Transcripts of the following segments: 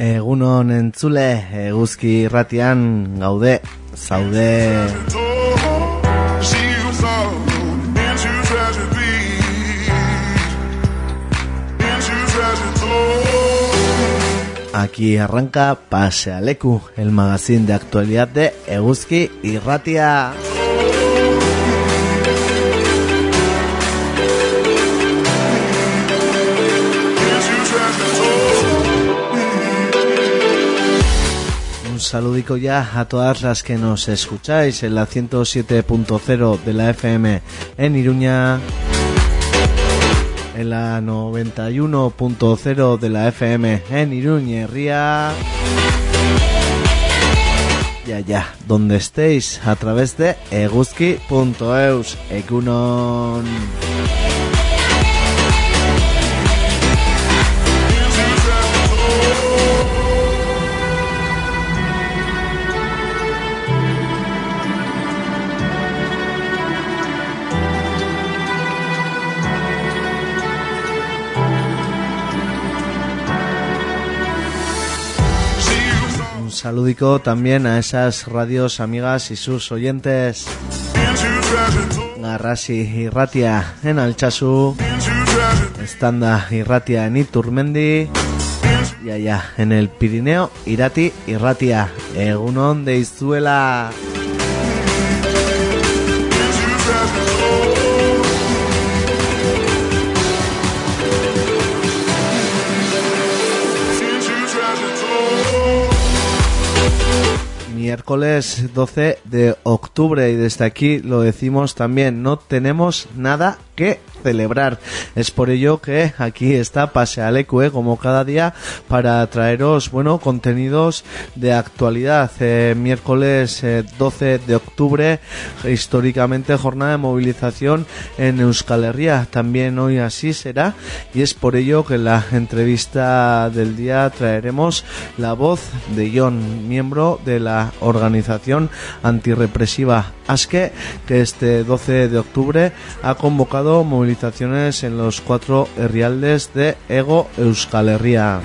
Egunon entzule, eguzki irratian gaude, zaude... Aquí arranca Pasealeku, el magazine de actualidad de Eguzki y Ratia. Un saludico ya a todas las que nos escucháis en la 107.0 de la FM en Iruña en la 91.0 de la FM en Iruñería. Ya, ya, donde estéis a través de eguzki.eus. Egunon. Un saludico también a esas radios amigas y sus oyentes. Garrasi y Ratia en Alchazu. Estanda y Ratia en Iturmendi. Y allá en el Pirineo, Irati y Ratia. Egunon de Izuela. Miércoles 12 de octubre y desde aquí lo decimos también, no tenemos nada que celebrar. Es por ello que aquí está Pasealecue como cada día para traeros, bueno, contenidos de actualidad. Eh, miércoles eh, 12 de octubre, históricamente jornada de movilización en Euskal Herria. También hoy así será y es por ello que en la entrevista del día traeremos la voz de John, miembro de la organización antirrepresiva ASKE, que este 12 de octubre ha convocado movilizaciones en los cuatro herrialdes de Ego Euskal Herria.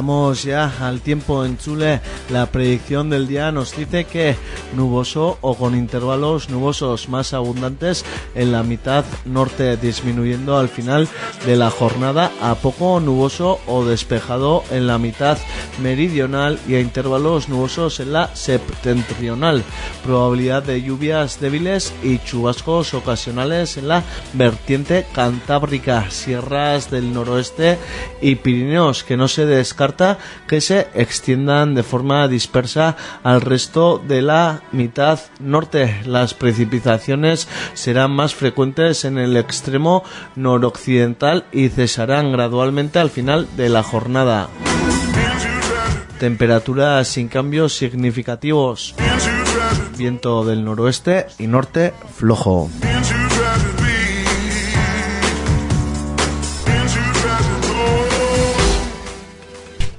Y miramos ya al tiempo en Chule, la predicción del día nos dice que nuboso o con intervalos nubosos más abundantes en la mitad norte, disminuyendo al final de la jornada a poco nuboso o despejado en la mitad meridional y a intervalos nubosos en la septentrional. Probabilidad de lluvias débiles y chubascos ocasionales en la vertiente cantábrica, sierras del noroeste y Pirineos, que no se que se extiendan de forma dispersa al resto de la mitad norte. Las precipitaciones serán más frecuentes en el extremo noroccidental y cesarán gradualmente al final de la jornada. Temperaturas sin cambios significativos. Viento del noroeste y norte flojo.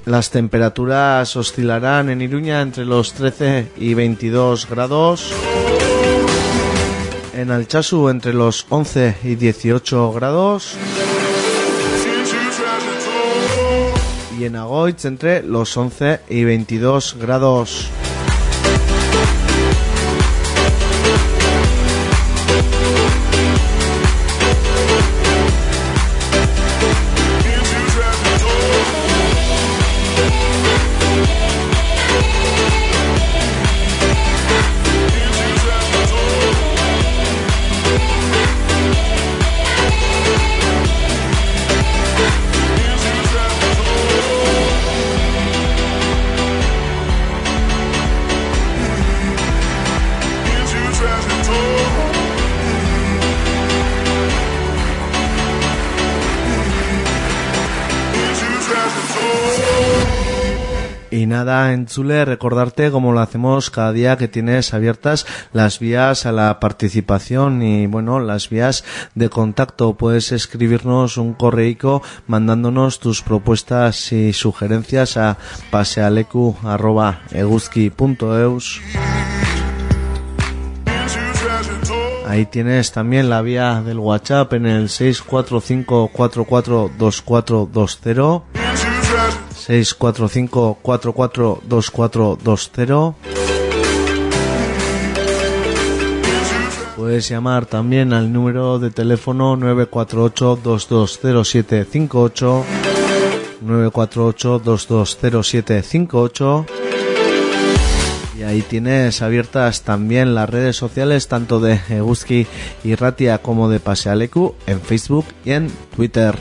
Las temperaturas oscilarán en Iruña entre los 13 y 22 grados. En Alchazu entre los 11 y 18 grados. Y en Agoitz entre los 11 y 22 grados. En Chule, recordarte como lo hacemos cada día que tienes abiertas las vías a la participación y bueno, las vías de contacto. Puedes escribirnos un correico mandándonos tus propuestas y sugerencias a pasealecu.eguzki.eus. Ahí tienes también la vía del WhatsApp en el 645442420. 645442420. Puedes llamar también al número de teléfono 948-220758, 948-220758. Y ahí tienes abiertas también las redes sociales tanto de Eguski y Ratia como de Pasealecu en Facebook y en Twitter.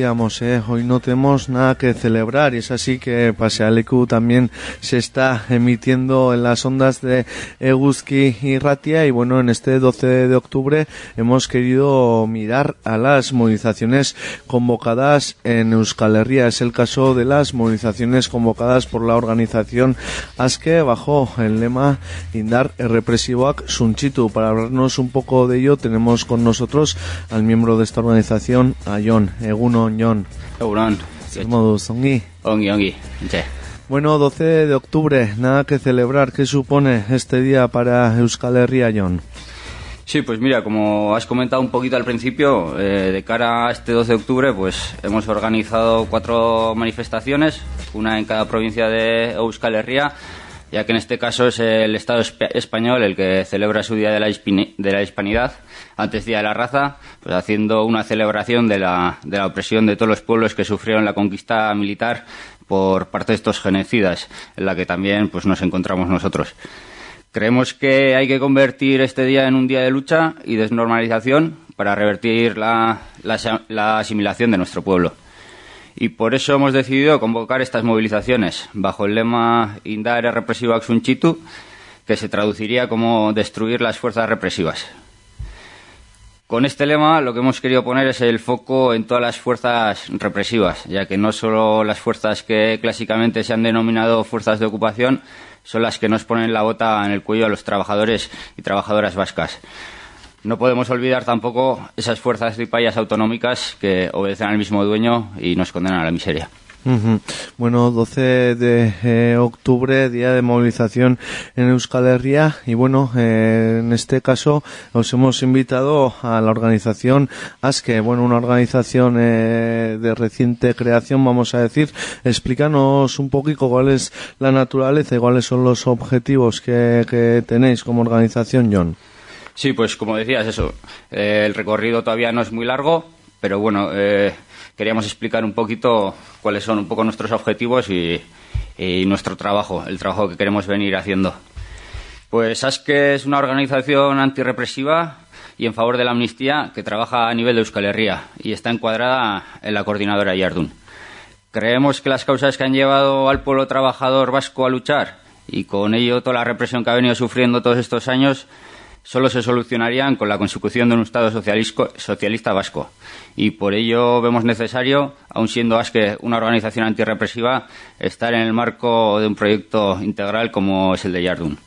¿Eh? hoy no tenemos nada que celebrar y es así que Pasealecu también se está emitiendo en las ondas de Eguski y Ratia y bueno, en este 12 de octubre hemos querido mirar a las movilizaciones convocadas en Euskal Herria. Es el caso de las movilizaciones convocadas por la organización ASKE bajo el lema Indar Represivoak Sunchitu. Para hablarnos un poco de ello tenemos con nosotros al miembro de esta organización, a Jon. Egunon. Egunon. moduz, ongi? Ongi, ongi. Bueno, 12 de octubre, nada que celebrar. ¿Qué supone este día para Euskal Herria, Jon? Sí, pues mira, como has comentado un poquito al principio, eh, de cara a este 12 de octubre, pues hemos organizado cuatro manifestaciones, una en cada provincia de Euskal Herria, ya que en este caso es el Estado español el que celebra su Día de la, la Hispanidad, antes Día de la Raza, pues haciendo una celebración de la, de la opresión de todos los pueblos que sufrieron la conquista militar por parte de estos genocidas, en la que también pues, nos encontramos nosotros. Creemos que hay que convertir este día en un día de lucha y desnormalización para revertir la, la asimilación de nuestro pueblo y por eso hemos decidido convocar estas movilizaciones bajo el lema Indare represivo Axunchitu, que se traduciría como destruir las fuerzas represivas. Con este lema lo que hemos querido poner es el foco en todas las fuerzas represivas, ya que no solo las fuerzas que clásicamente se han denominado fuerzas de ocupación son las que nos ponen la bota en el cuello a los trabajadores y trabajadoras vascas, no podemos olvidar tampoco esas fuerzas de payas autonómicas que obedecen al mismo dueño y nos condenan a la miseria. Bueno, 12 de eh, octubre, día de movilización en Euskal Herria y bueno, eh, en este caso os hemos invitado a la organización ASKE, bueno, una organización eh, de reciente creación, vamos a decir. Explícanos un poquito cuál es la naturaleza y cuáles son los objetivos que, que tenéis como organización, John. Sí, pues como decías, eso, el recorrido todavía no es muy largo, pero bueno, queríamos explicar un poquito cuáles son un poco nuestros objetivos y, nuestro trabajo, el trabajo que queremos venir haciendo. Pues ASKE es una organización antirrepresiva y en favor de la amnistía que trabaja a nivel de Euskal Herria y está encuadrada en la coordinadora Yardun. Creemos que las causas que han llevado al pueblo trabajador vasco a luchar y con ello toda la represión que ha venido sufriendo todos estos años solo se solucionarían con la consecución de un Estado socialista vasco. Y por ello vemos necesario, aun siendo ASKE una organización antirrepresiva, estar en el marco de un proyecto integral como es el de Yardun.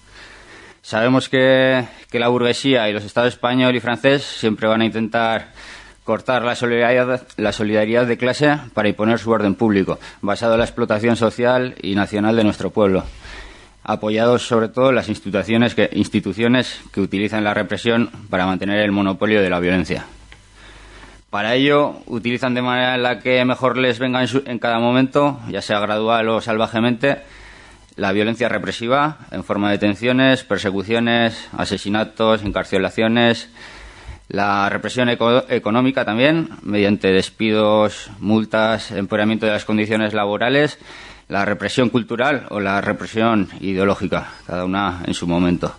Sabemos que, la burguesía y los Estados español y francés siempre van a intentar cortar la solidaridad, la solidaridad de clase para imponer su orden público, basado en la explotación social y nacional de nuestro pueblo apoyados sobre todo en las instituciones que, instituciones que utilizan la represión para mantener el monopolio de la violencia. Para ello, utilizan de manera en la que mejor les venga en, cada momento, ya sea gradual o salvajemente, la violencia represiva en forma de detenciones, persecuciones, asesinatos, encarcelaciones, la represión económica también, mediante despidos, multas, empeoramiento de las condiciones laborales la represión cultural o la represión ideológica, cada una en su momento.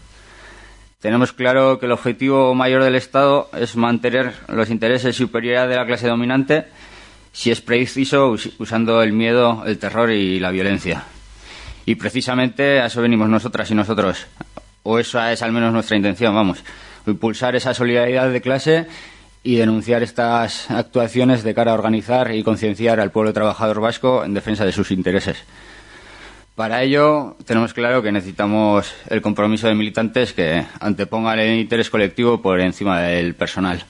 Tenemos claro que el objetivo mayor del Estado es mantener los intereses y superioridad de la clase dominante, si es preciso, usando el miedo, el terror y la violencia. Y precisamente a eso venimos nosotras y nosotros, o esa es al menos nuestra intención, vamos, impulsar esa solidaridad de clase y denunciar estas actuaciones de cara a organizar y concienciar al pueblo trabajador vasco en defensa de sus intereses. Para ello, tenemos claro que necesitamos el compromiso de militantes que antepongan el interés colectivo por encima del personal.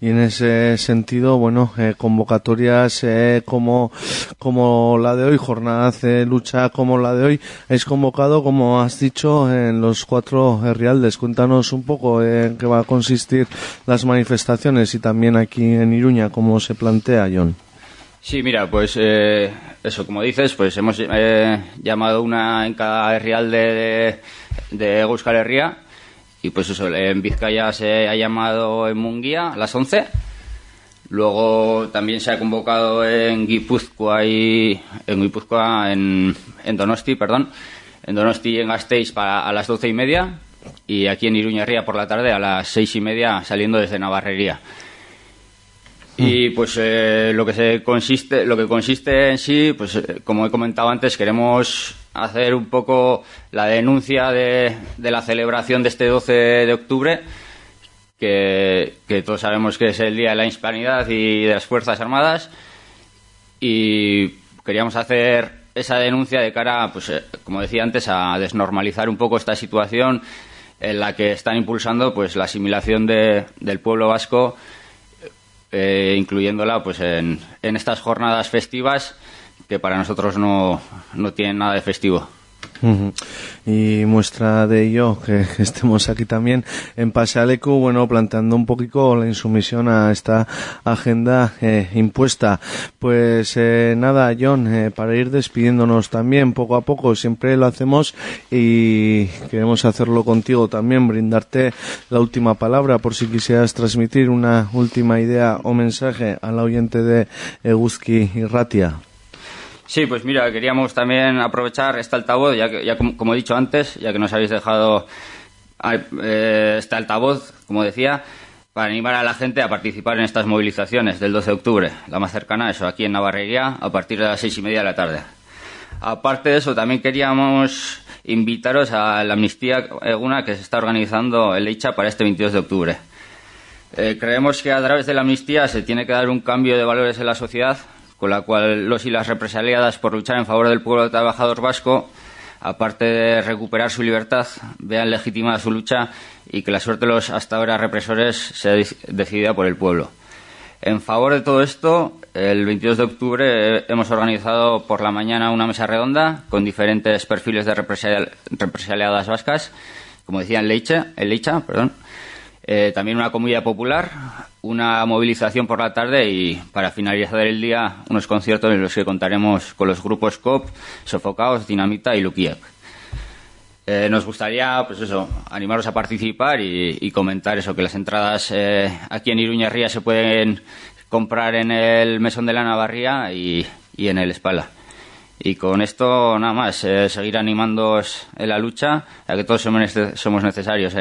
Y en ese sentido, bueno, eh, convocatorias eh, como, como la de hoy, jornadas de lucha como la de hoy, es convocado, como has dicho, en los cuatro Rialdes. Cuéntanos un poco en qué va a consistir las manifestaciones y también aquí en Iruña, cómo se plantea, John. Sí, mira, pues eh, eso, como dices, pues hemos llamado una en cada Rialde de, de Euskal Herria y pues eso, en Vizcaya se ha llamado en Munguía a las 11. Luego también se ha convocado en Guipúzcoa y en Guipúzcoa, en, Donosti, perdón, en Donosti y en Gasteiz para a las doce y media y aquí en Iruñerría por la tarde a las seis y media saliendo desde Navarrería. Y mm. pues eh, lo que se consiste, lo que consiste en sí, pues eh, como he comentado antes, queremos hacer un poco la denuncia de, la celebración de este 12 de octubre, que, todos sabemos que es el Día de la Hispanidad y de las Fuerzas Armadas, y queríamos hacer esa denuncia de cara, pues, eh, como decía antes, a desnormalizar un poco esta situación en la que están impulsando pues la asimilación del pueblo vasco, eh, incluyéndola pues en, en estas jornadas festivas que para nosotros no, no tienen nada de festivo. Y muestra de ello que estemos aquí también en Pasealecu, bueno, planteando un poquito la insumisión a esta agenda eh, impuesta. Pues eh, nada, John, eh, para ir despidiéndonos también poco a poco, siempre lo hacemos y queremos hacerlo contigo también, brindarte la última palabra por si quisieras transmitir una última idea o mensaje al oyente de Eguzki y Ratia. Sí, pues mira, queríamos también aprovechar este altavoz, ya que, ya como, he dicho antes, ya que nos habéis dejado eh, este altavoz, como decía, para animar a la gente a participar en estas movilizaciones del 12 de octubre, la más cercana, eso, aquí en Navarrería, a partir de las seis y media de la tarde. Aparte de eso, también queríamos invitaros a la amnistía una que se está organizando el EICHA para este 22 de octubre. Eh, creemos que a través de la amnistía se tiene que dar un cambio de valores en la sociedad con la cual los y las represaliadas por luchar en favor del pueblo trabajador vasco, aparte de recuperar su libertad, vean legitimada su lucha y que la suerte de los hasta ahora represores sea decidida por el pueblo. En favor de todo esto, el 22 de octubre hemos organizado por la mañana una mesa redonda con diferentes perfiles de represaliadas vascas, como decía en Leicha, en perdón. Eh, también una comida popular, una movilización por la tarde y para finalizar el día unos conciertos en los que contaremos con los grupos COP, Sofocaos, Dinamita y Lukiev. Eh, nos gustaría, pues eso, animaros a participar y, comentar eso, que las entradas eh, aquí en Iruña Ría se pueden comprar en el Mesón de la Navarría y, en el Espala. Y con esto, nada más, eh, seguir animándoos en la lucha, ya que todos somos necesarios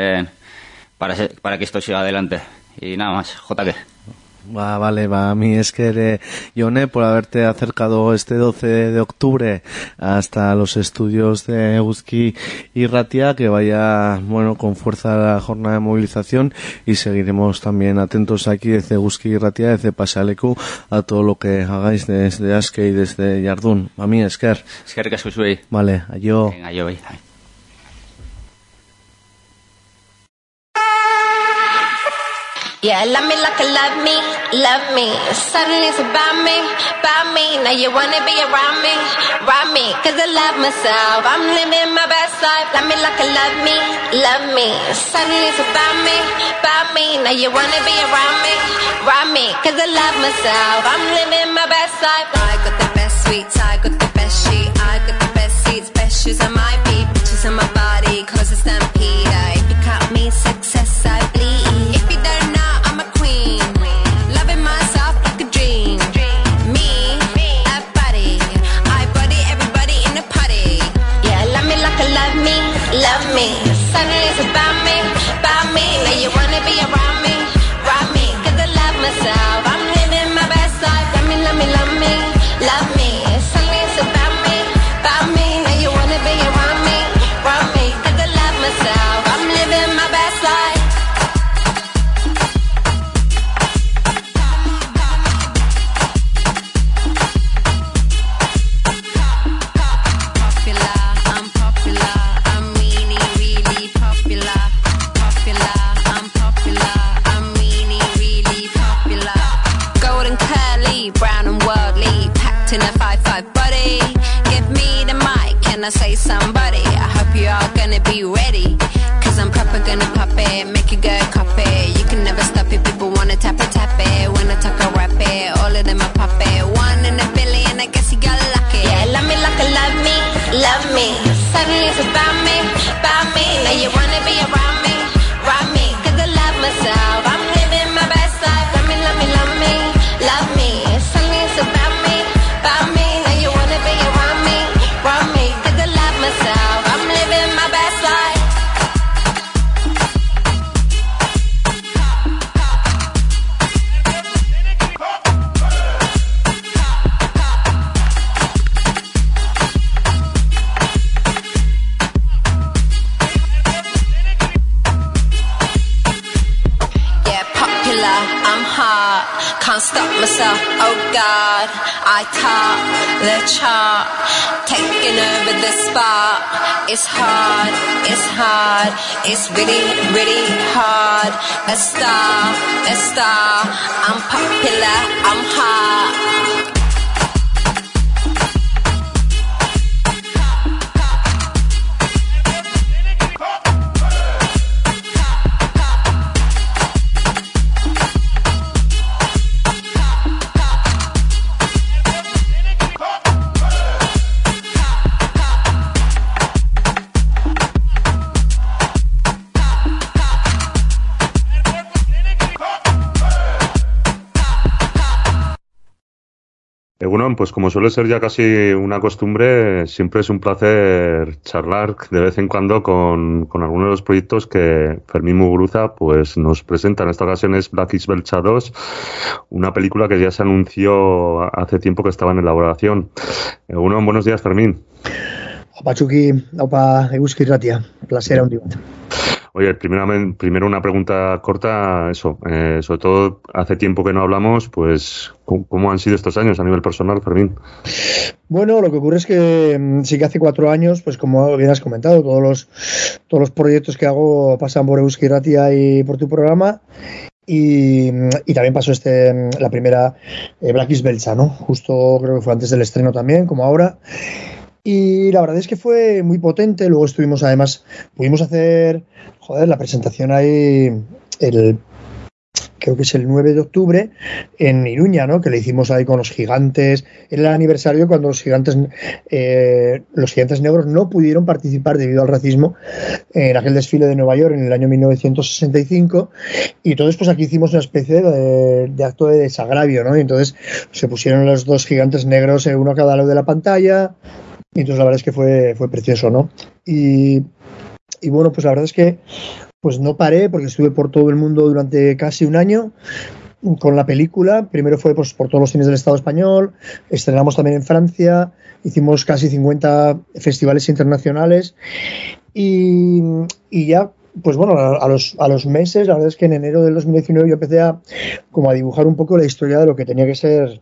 para, para que esto siga adelante. Y nada más, JK. Va, vale, va. A mí es que, Yone, por haberte acercado este 12 de octubre hasta los estudios de Euski y Ratia, que vaya, bueno, con fuerza la jornada de movilización y seguiremos también atentos aquí desde Euski y Ratia, desde Pasalecu, a todo lo que hagáis desde Aske y desde Yardún. A mí, Esker. Esker, que Vale, yo. Venga, yo, Yeah, love me like you love me, love me. Suddenly it's about me, about me. Now you wanna be around me, around me. Cause I love myself, I'm living my best life. Love me like you love me, love me. Suddenly it's about me, about me. Now you wanna be around me, around me. Cause I love myself, I'm living my best life. I got the best sweets, I got me. Short and curly, brown and worldly, packed in a 5-5 body. Give me the mic, can I say somebody? I hope you are gonna be ready. It's hard, it's hard, it's really, really hard. A star, a star, I'm popular, I'm hot. Egunon, pues como suele ser ya casi una costumbre, siempre es un placer charlar de vez en cuando con, con algunos de los proyectos que Fermín Muguruza pues, nos presenta. En esta ocasión es Black is Belcha 2, una película que ya se anunció hace tiempo que estaba en elaboración. Egunon, buenos días Fermín. Opa Chucky, opa Eguski Ratia, placer handi bat. Oye, primeramente, primero una pregunta corta, eso, eh, sobre todo hace tiempo que no hablamos, pues ¿cómo, han sido estos años a nivel personal, Fermín? Bueno, lo que ocurre es que mm, sí que hace cuatro años, pues como bien has comentado, todos los, todos los proyectos que hago pasan por Euski Ratia y por tu programa. Y, y, también pasó este la primera eh, Black is Belcha, ¿no? Justo creo que fue antes del estreno también, como ahora. Y la verdad es que fue muy potente. Luego estuvimos, además, pudimos hacer, joder, la presentación ahí el creo que es el 9 de octubre, en Iruña, ¿no? Que le hicimos ahí con los gigantes. Era el aniversario cuando los gigantes, eh, los gigantes negros no pudieron participar debido al racismo en aquel desfile de Nueva York en el año 1965. Y entonces, pues aquí hicimos una especie de, acto de desagravio, ¿no? Y entonces se pusieron los dos gigantes negros, eh, uno a cada lado de la pantalla. Y entonces la verdad es que fue, fue precioso, ¿no? Y, y bueno, pues la verdad es que pues no paré porque estuve por todo el mundo durante casi un año con la película. Primero fue pues, por todos los cines del Estado español, estrenamos también en Francia, hicimos casi 50 festivales internacionales y, y ya pues bueno, a los, a los meses, la verdad es que en enero del 2019 yo empecé a, como a dibujar un poco la historia de lo que tenía que ser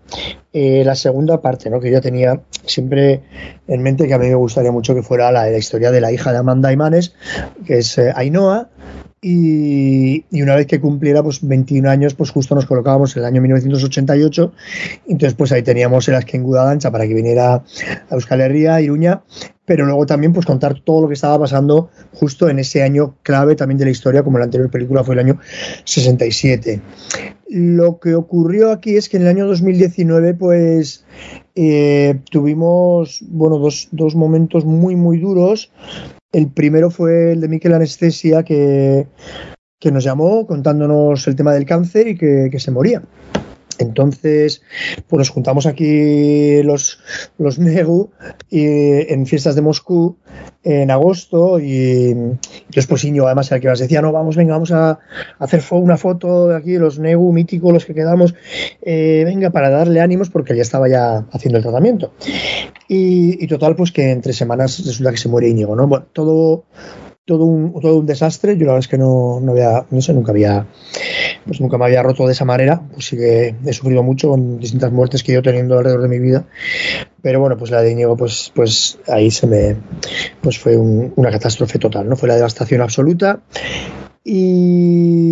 eh, la segunda parte, ¿no? que yo tenía siempre en mente que a mí me gustaría mucho que fuera la, la historia de la hija de Amanda Imanes, que es eh, Ainhoa, y, una vez que cumpliera pues 21 años, pues justo nos colocábamos en el año 1988. Entonces, pues ahí teníamos el Asken Gudadancha para que viniera a Euskal Herria, Iruña, pero luego también pues contar todo lo que estaba pasando justo en ese año clave también de la historia, como la anterior película fue el año 67. Lo que ocurrió aquí es que en el año 2019, pues eh, tuvimos bueno, dos, dos momentos muy, muy duros. El primero fue el de Miquel Anestesia, que, que nos llamó contándonos el tema del cáncer y que, que se moría. Entonces, pues nos juntamos aquí los, los Negu y, en fiestas de Moscú en agosto y después Iño además el que nos decía, no, vamos, venga, vamos a hacer una foto de aquí, los Negu míticos, los que quedamos, eh, venga, para darle ánimos porque ya estaba ya haciendo el tratamiento. Y, y, total, pues que en tres semanas resulta que se muere Íñigo, ¿no? Bueno, todo todo un, todo un desastre. Yo la verdad es que no, no había, no sé, nunca había, pues nunca me había roto de esa manera. Pues sí que he sufrido mucho con distintas muertes que ido teniendo alrededor de mi vida. Pero bueno, pues la de Íñigo, pues, pues ahí se me, pues fue una catástrofe total, ¿no? Fue la devastación absoluta. Y,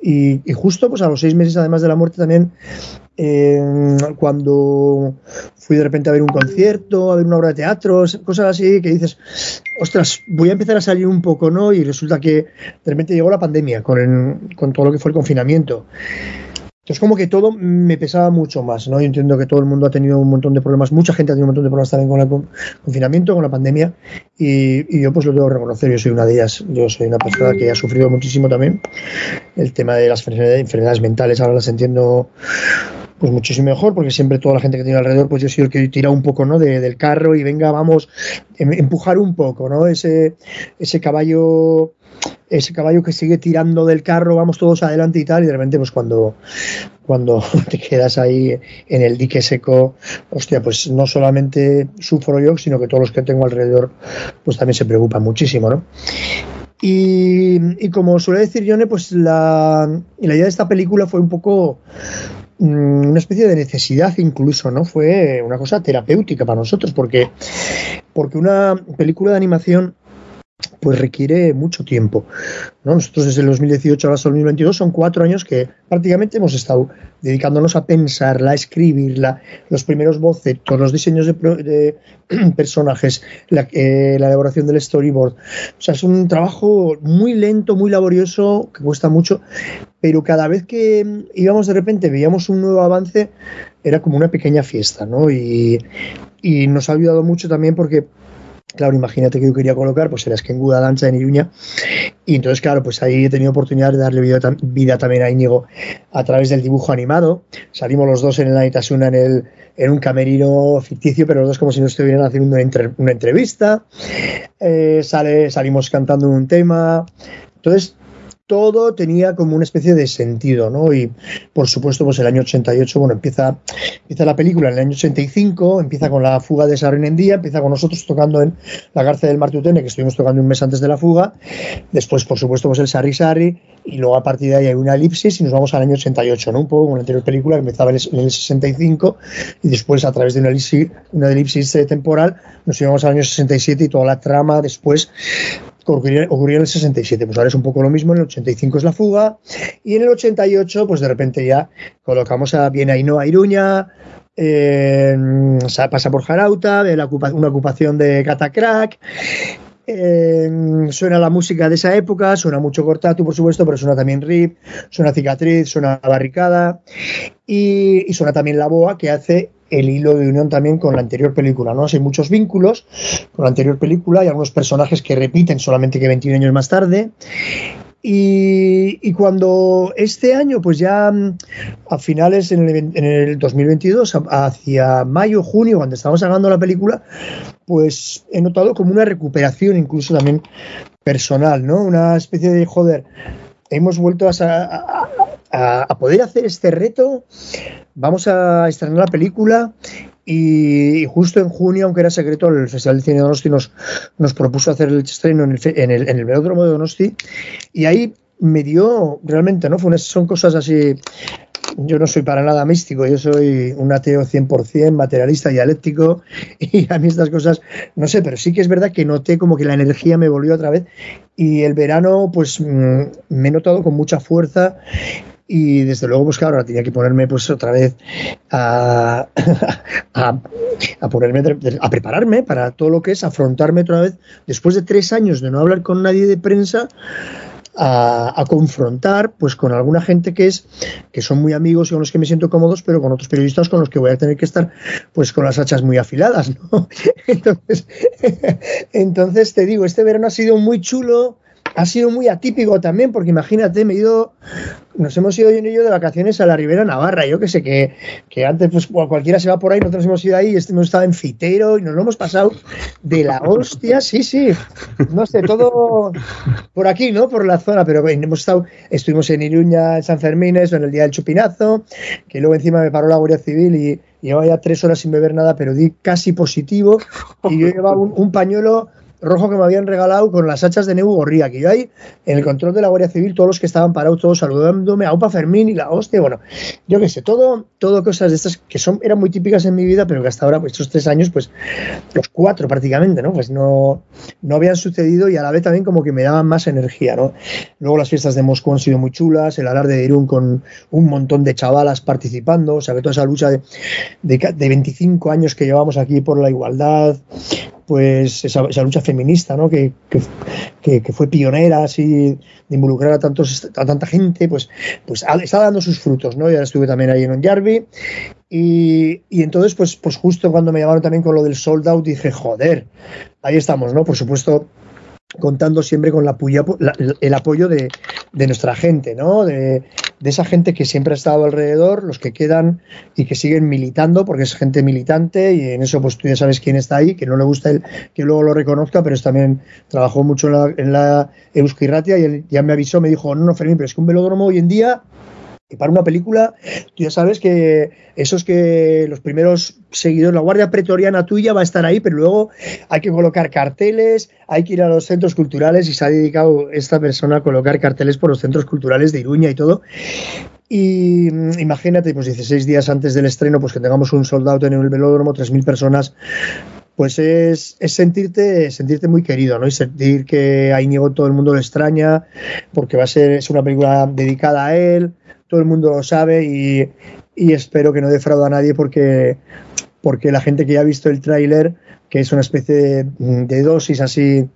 y, y, justo pues a los seis meses además de la muerte también eh, cuando fui de repente a ver un concierto, a ver una obra de teatro, cosas así que dices, ostras, voy a empezar a salir un poco, ¿no? Y resulta que de repente llegó la pandemia con, el, con todo lo que fue el confinamiento. Entonces, como que todo me pesaba mucho más, ¿no? Yo entiendo que todo el mundo ha tenido un montón de problemas, mucha gente ha tenido un montón de problemas también con el confinamiento, con la pandemia, y, yo pues lo debo reconocer, yo soy una de ellas, yo soy una persona que ha sufrido muchísimo también el tema de las enfermedades mentales, ahora las entiendo pues muchísimo mejor, porque siempre toda la gente que tiene alrededor, pues yo soy el que tira un poco, ¿no? De, del carro y venga, vamos, em, empujar un poco, ¿no? Ese, ese caballo ese caballo que sigue tirando del carro, vamos todos adelante y tal, y de repente, pues cuando, cuando te quedas ahí en el dique seco, hostia, pues no solamente sufro yo, sino que todos los que tengo alrededor, pues también se preocupan muchísimo, ¿no? Y, y como suele decir Yone, pues la, la idea de esta película fue un poco Mm, una especie de necesidad incluso, ¿no? Fue una cosa terapéutica para nosotros, porque, porque una película de animación pues requiere mucho tiempo. ¿no? Nosotros desde el 2018 hasta el 2022 son cuatro años que prácticamente hemos estado dedicándonos a pensarla, a escribirla, los primeros bocetos, los diseños de, personajes, la, eh, la, elaboración del storyboard. O sea, es un trabajo muy lento, muy laborioso, que cuesta mucho, pero cada vez que íbamos de repente, veíamos un nuevo avance, era como una pequeña fiesta, ¿no? Y nos ha ayudado mucho también porque Claro, imagínate que yo quería colocar pues el Guda Danza en Iruña y entonces claro, pues ahí he tenido oportunidad de darle vida, también a Íñigo a través del dibujo animado. Salimos los dos en la Itasuna en, el, en un camerino ficticio, pero los dos como si nos estuvieran haciendo una entrevista. Eh, sale, salimos cantando un tema. Entonces, todo tenía como una especie de sentido, ¿no? Y por supuesto, pues el año 88, bueno, empieza, empieza la película en el año 85, empieza con la fuga de en día, empieza con nosotros tocando en la cárcel del Martiutene, que estuvimos tocando un mes antes de la fuga, después, por supuesto, pues el Sarri Sarri, y luego a partir de ahí hay una elipsis y nos vamos al año 88, ¿no? Un poco como la anterior película que empezaba en el 65 y después a través de una elipsis, una elipsis temporal nos íbamos al año 67 y toda la trama después ocurría, en el 67. Pues ahora es un poco lo mismo, en el 85 es la fuga, y en el 88, pues de repente ya colocamos a Viena Ainhoa Iruña, eh, pasa por Jarauta, de una ocupación de Catacrack, eh, suena la música de esa época, suena mucho Cortatu, por supuesto, pero suena también Rip, suena Cicatriz, suena Barricada y, y, suena también La Boa, que hace el hilo de unión también con la anterior película, ¿no? Hay muchos vínculos con la anterior película, hay algunos personajes que repiten solamente que 21 años más tarde. Y, cuando este año, pues ya mm, a finales en el, en el 2022, hacia mayo, junio, cuando estábamos grabando la película, pues he notado como una recuperación incluso también personal, ¿no? Una especie de, joder, hemos vuelto a, a, poder hacer este reto. Vamos a estrenar la película y justo en junio, aunque era secreto, el Festival de Cine de Donosti nos, propuso hacer el estreno en el, en el, en el Velódromo de Donosti y ahí me dio realmente, ¿no? Fue son cosas así yo no soy para nada místico, yo soy un ateo 100% materialista, dialéctico, y a mí estas cosas, no sé, pero sí que es verdad que noté como que la energía me volvió otra vez, y el verano, pues mm, me he notado con mucha fuerza y desde luego pues claro, ahora tenía que ponerme pues otra vez a, a, ponerme a prepararme para todo lo que es afrontarme otra vez después de tres años de no hablar con nadie de prensa a, confrontar pues con alguna gente que es que son muy amigos y con los que me siento cómodos pero con otros periodistas con los que voy a tener que estar pues con las hachas muy afiladas ¿no? entonces entonces te digo este verano ha sido muy chulo ha sido muy atípico también, porque imagínate, me he ido, nos hemos ido yo y yo de vacaciones a la Ribera Navarra. Yo que sé, que, que antes pues cualquiera se va por ahí, nosotros hemos ido ahí, hemos estado en Fitero y nos lo hemos pasado de la hostia, sí, sí. No sé, todo por aquí, ¿no? Por la zona, pero hemos estado, estuvimos en Iruña, en San Fermín, eso, en el día del chupinazo, que luego encima me paró la Guardia Civil y llevaba ya tres horas sin beber nada, pero di casi positivo y yo llevaba un pañuelo rojo que me habían regalado con las hachas de Neu Gorría, que yo ahí, en el control de la Guardia Civil, todos los que estaban parados, todos saludándome, a Upa Fermín y la hostia, bueno, yo qué sé, todo, todo cosas de estas que son, eran muy típicas en mi vida, pero que hasta ahora, pues estos tres años, pues los cuatro prácticamente, ¿no? Pues no, no habían sucedido y a la vez también como que me daban más energía, ¿no? Luego las fiestas de Moscú han sido muy chulas, el alarde de Irún con un montón de chavalas participando, o sea, que toda esa lucha de, de, de 25 años que llevamos aquí por la igualdad, pues esa, lucha feminista, ¿no? Que, fue pionera así de involucrar a tantos a tanta gente, pues, pues está dando sus frutos, ¿no? Y ahora estuve también ahí en Onjarvi y, y entonces, pues, pues justo cuando me llamaron también con lo del sold out, dije, joder, ahí estamos, ¿no? Por supuesto, contando siempre con la, el apoyo de, nuestra gente, ¿no? De, esa gente que siempre ha estado alrededor, los que quedan y que siguen militando, porque es gente militante y en eso pues tú ya sabes quién está ahí, que no le gusta el, que luego lo reconozca, pero es también trabajó mucho en la, en la Euskirratia y él ya me avisó, me dijo, no, no, Fermín, pero es que un velódromo hoy en día y para una película, tú ya sabes que esos que los primeros seguidores, la guardia pretoriana tuya va a estar ahí, pero luego hay que colocar carteles, hay que ir a los centros culturales y se ha dedicado esta persona a colocar carteles por los centros culturales de Iruña y todo. Y mm, imagínate, pues 16 días antes del estreno, pues que tengamos un soldado en el velódromo, 3.000 personas, pues es, es, sentirte, sentirte muy querido, ¿no? Y sentir que a Íñigo todo el mundo lo extraña, porque va a ser es una película dedicada a él, todo el mundo lo sabe y, espero que no defraude a nadie porque, porque la gente que ya ha visto el tráiler, que es una especie de, dosis así,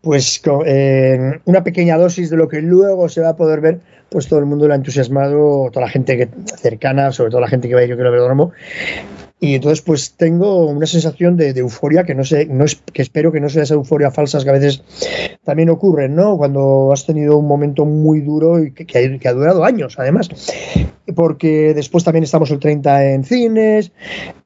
pues eh, una pequeña dosis de lo que luego se va a poder ver, pues todo el mundo lo ha entusiasmado, toda la gente cercana, sobre todo la gente que va a ir, yo quiero ver y entonces, pues tengo una sensación de, euforia que no sé, no es, que espero que no sea esa euforia falsa que a veces también ocurren, ¿no? Cuando has tenido un momento muy duro y que, ha, durado años, además. Porque después también estamos el 30 en cines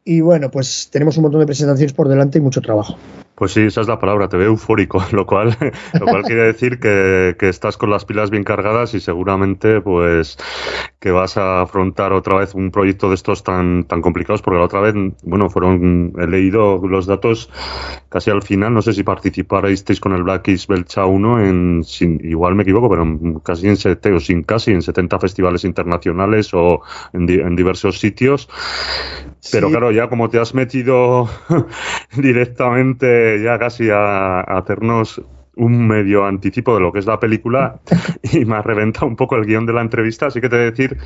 y bueno, pues tenemos un montón de presentaciones por delante y mucho trabajo. Pues sí, esa es la palabra, te veo eufórico, lo cual, lo cual quiere decir que, que, estás con las pilas bien cargadas y seguramente pues que vas a afrontar otra vez un proyecto de estos tan, tan complicados, porque la otra vez, bueno, fueron, he leído los datos casi al final, no sé si participasteis con el Black East Belcha 1 en, sin, igual me equivoco, pero casi en, o sin casi en 70 festivales internacionales o en, en diversos sitios. Pero claro, ya como te has metido directamente ya casi a, hacernos un medio anticipo de lo que es la película y me ha reventado un poco el guion de la entrevista, así que te voy a decir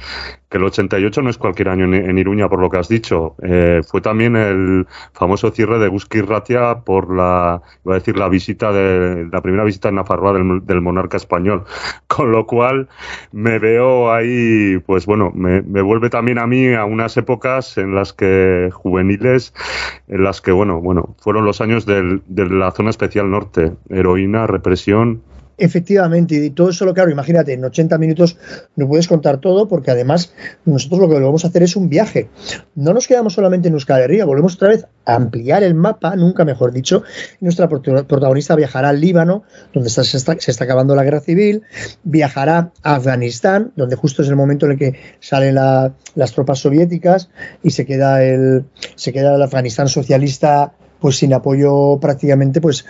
que el 88 no es cualquier año en, Iruña, por lo que has dicho. Eh, fue también el famoso cierre de Busquis Ratia por la, iba a decir, la visita de, la primera visita en Nafarroa del, del monarca español. Con lo cual me veo ahí, pues bueno, me, me vuelve también a mí a unas épocas en las que juveniles, en las que, bueno, bueno, fueron los años del, de la zona especial norte, heroína, represión, Efectivamente, y todo eso, lo claro, imagínate, en 80 minutos no puedes contar todo, porque además nosotros lo que vamos a hacer es un viaje. No nos quedamos solamente en Euskal volvemos otra vez a ampliar el mapa, nunca mejor dicho. Nuestra protagonista viajará al Líbano, donde se, está, acabando la guerra civil, viajará a Afganistán, donde justo es el momento en el que salen las tropas soviéticas y se queda el, se queda el Afganistán socialista pues sin apoyo prácticamente pues,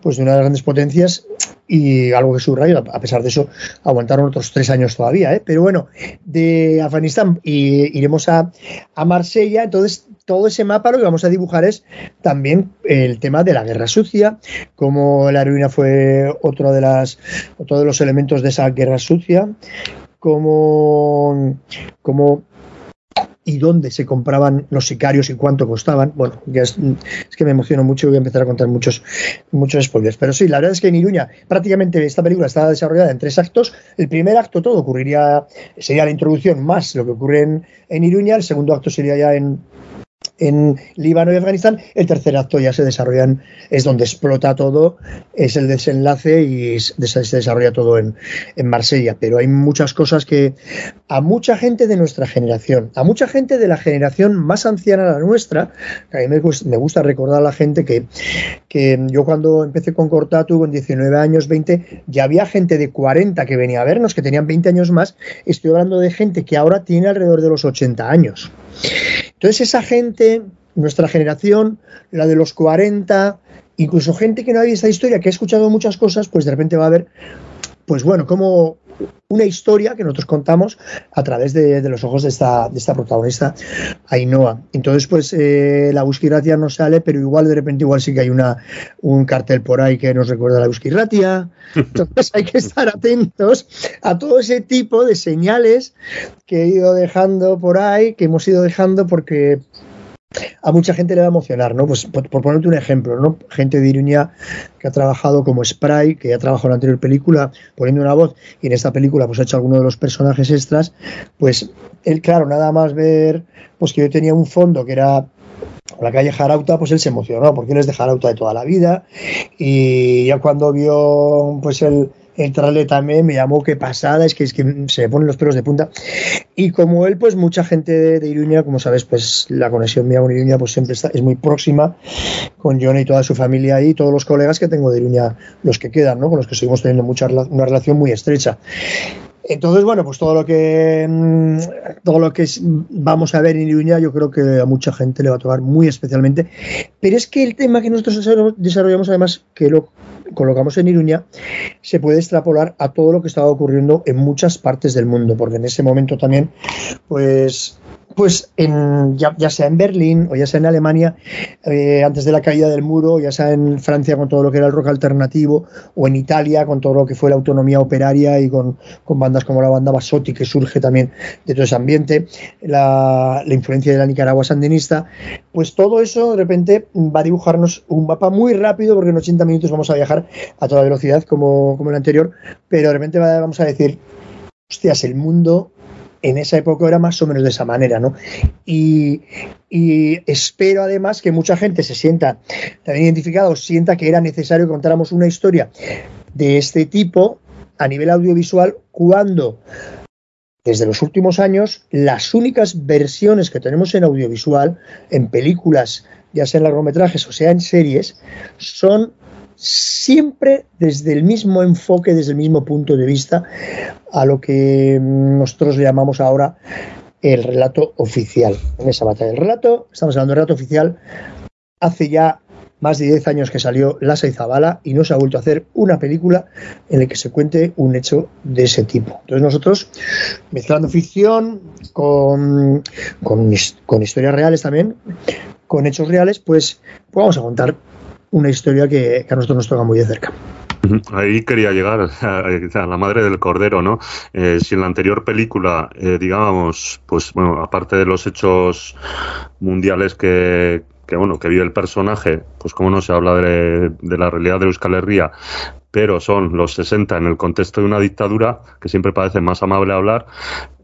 pues de una de las grandes potencias y algo que subrayo, a pesar de eso aguantaron otros tres años todavía, ¿eh? pero bueno, de Afganistán y iremos a, a Marsella, entonces todo ese mapa lo que vamos a dibujar es también el tema de la guerra sucia, como la heroína fue otro de las otro de los elementos de esa guerra sucia, como, como y dónde se compraban los sicarios y cuánto costaban. Bueno, es, que me emociono mucho y voy a empezar a contar muchos, muchos spoilers. Pero sí, la verdad es que en Iruña prácticamente esta película está desarrollada en tres actos. El primer acto todo ocurriría, sería la introducción más lo que ocurre en, en Iruña. El segundo acto sería ya en, en Líbano y Afganistán. El tercer acto ya se desarrolla, es donde explota todo, es el desenlace y se desarrolla todo en, en, Marsella. Pero hay muchas cosas que a mucha gente de nuestra generación, a mucha gente de la generación más anciana a la nuestra, a mí me, me gusta recordar a la gente que, que yo cuando empecé con Cortatu, con 19 años, 20, ya había gente de 40 que venía a vernos, que tenían 20 años más. Estoy hablando de gente que ahora tiene alrededor de los 80 años. Entonces esa gente, nuestra generación, la de los 40, incluso gente que no ha visto esta historia, que ha escuchado muchas cosas, pues de repente va a ver, pues bueno, como una historia que nosotros contamos a través de, los ojos de esta, de esta protagonista, Ainhoa. Entonces, pues eh, la Busquiratia no sale, pero igual de repente igual sí que hay una, un cartel por ahí que nos recuerda a la Busquiratia. Entonces hay que estar atentos a todo ese tipo de señales que he ido dejando por ahí, que hemos ido dejando porque a mucha gente le va a emocionar, ¿no? Pues por, ponerte un ejemplo, ¿no? Gente de Iruña que ha trabajado como spray, que ya trabajado en la anterior película poniendo una voz y en esta película pues ha hecho alguno de los personajes extras, pues él, claro, nada más ver pues que yo tenía un fondo que era la calle Jarauta, pues él se emocionó, porque él es de Jarauta de toda la vida y ya cuando vio pues el entrarle también me llamó qué pasada, es que, es que se ponen los pelos de punta. Y como él, pues mucha gente de, Iruña, como sabes, pues la conexión mía con Iruña pues siempre está, es muy próxima con John y toda su familia y todos los colegas que tengo de Iruña, los que quedan, ¿no? con los que seguimos teniendo mucha, una relación muy estrecha. Entonces, bueno, pues todo lo que mm, todo lo que vamos a ver en Iruña, yo creo que a mucha gente le va a tocar muy especialmente. Pero es que el tema que nosotros desarrollamos, además, que lo colocamos en Iruña, se puede extrapolar a todo lo que estaba ocurriendo en muchas partes del mundo, porque en ese momento también, pues pues en, ya, sea en Berlín o ya sea en Alemania, eh, antes de la caída del muro, ya sea en Francia con todo lo que era el rock alternativo, o en Italia con todo lo que fue la autonomía operaria y con, bandas como la banda Basotti, que surge también de todo ese ambiente, la, influencia de la Nicaragua sandinista, pues todo eso de repente va a dibujarnos un mapa muy rápido, porque en 80 minutos vamos a viajar a toda velocidad como, como el anterior, pero de repente vamos a decir, hostias, el mundo en esa época era más o menos de esa manera, ¿no? Y, espero además que mucha gente se sienta también identificada o sienta que era necesario que contáramos una historia de este tipo a nivel audiovisual cuando desde los últimos años las únicas versiones que tenemos en audiovisual, en películas, ya sea en largometrajes o sea en series, son siempre desde el mismo enfoque, desde el mismo punto de vista a lo que nosotros llamamos ahora el relato oficial. En esa batalla del relato, estamos hablando del relato oficial, hace ya más de 10 años que salió Lasa y Zabala y no se ha vuelto a hacer una película en la que se cuente un hecho de ese tipo. Entonces nosotros, mezclando ficción con, con, historias reales también, con hechos reales, pues, pues vamos a contar una historia que, a nosotros nos toca muy de cerca. Ahí quería llegar a, la madre del cordero, ¿no? Eh, si en la anterior película, eh, digamos, pues bueno, aparte de los hechos mundiales que, que bueno, que vive el personaje, pues como no se habla de, la realidad de Euskal Herria, pero son los 60 en el contexto de una dictadura, que siempre parece más amable hablar,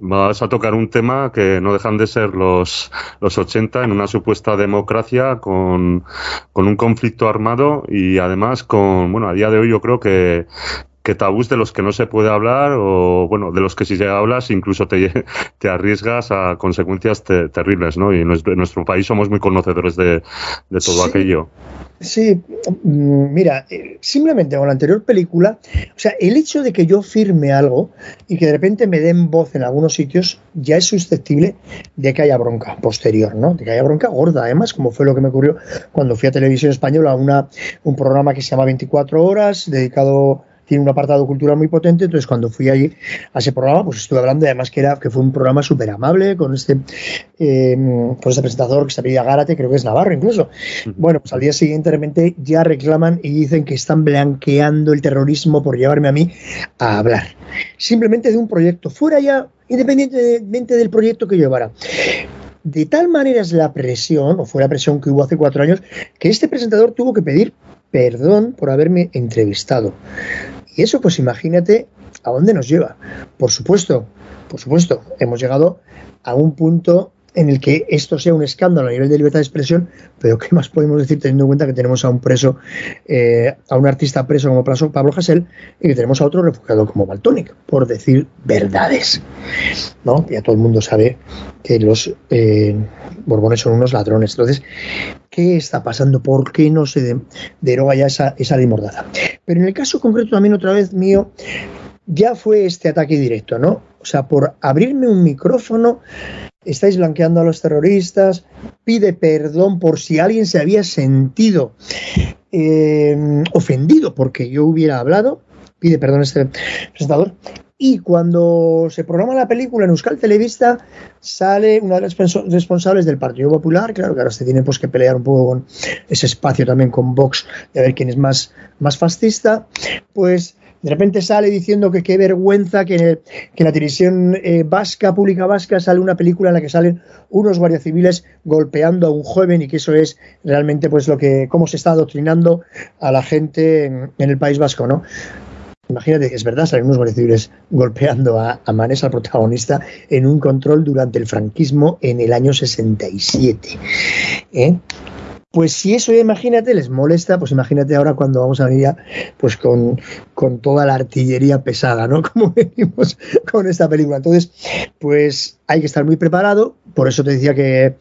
vas a tocar un tema que no dejan de ser los, los 80 en una supuesta democracia con, con un conflicto armado y además con, bueno, a día de hoy yo creo que, que tabús de los que no se puede hablar o, bueno, de los que si ya hablas incluso te, te arriesgas a consecuencias terribles, ¿no? Y en nuestro, país somos muy conocedores de, todo aquello. Sí, mm, mira, eh, simplemente con la anterior película, o sea, el hecho de que yo firme algo y que de repente me den voz en algunos sitios ya es susceptible de que haya bronca posterior, ¿no? De que haya bronca gorda, además, como fue lo que me ocurrió cuando fui a Televisión Española a una, un programa que se llama 24 horas, dedicado tiene un apartado cultural muy potente, entonces cuando fui allí a ese programa, pues estuve hablando, además que era que fue un programa súper amable con este eh, con este presentador que se apellida Gárate, creo que es Navarro incluso. Bueno, pues al día siguiente de repente ya reclaman y dicen que están blanqueando el terrorismo por llevarme a mí a hablar. Simplemente de un proyecto, fuera ya, independientemente del proyecto que llevara. De tal manera es la presión, o fue la presión que hubo hace cuatro años, que este presentador tuvo que pedir perdón por haberme entrevistado. Y eso, pues imagínate a dónde nos lleva. Por supuesto, por supuesto, hemos llegado a un punto en el que esto sea un escándalo a nivel de libertad de expresión, pero ¿qué más podemos decir teniendo en cuenta que tenemos a un preso, eh, a un artista preso como Pablo Hasél y que tenemos a otro refugiado como Baltonic, por decir verdades? ¿No? Ya todo el mundo sabe que los eh, Borbones son unos ladrones. Entonces, ¿qué está pasando? ¿Por qué no se deroga ya esa, esa? Pero en el caso concreto también otra vez mío, ya fue este ataque directo, ¿no? O sea, por abrirme un micrófono, estáis blanqueando a los terroristas, pide perdón por si alguien se había sentido eh, ofendido porque yo hubiera hablado, pide perdón este presentador. Y cuando se programa la película en Euskal Televista, sale una de las responsables del Partido Popular, claro que ahora se tiene pues, que pelear un poco con ese espacio también con Vox, de ver quién es más, más fascista, pues de repente sale diciendo que qué vergüenza que, en la televisión eh, vasca, pública vasca, sale una película en la que salen unos guardias civiles golpeando a un joven y que eso es realmente pues lo que, cómo se está adoctrinando a la gente en, el País Vasco, ¿no? Imagínate es verdad, salen unos guardias golpeando a, a Manes, al protagonista, en un control durante el franquismo en el año 67. ¿eh? Pues si eso, imagínate, les molesta, pues imagínate ahora cuando vamos a venir ya, pues con, toda la artillería pesada, ¿no? Como venimos con esta película. Entonces, pues hay que estar muy preparado. Por eso te decía que,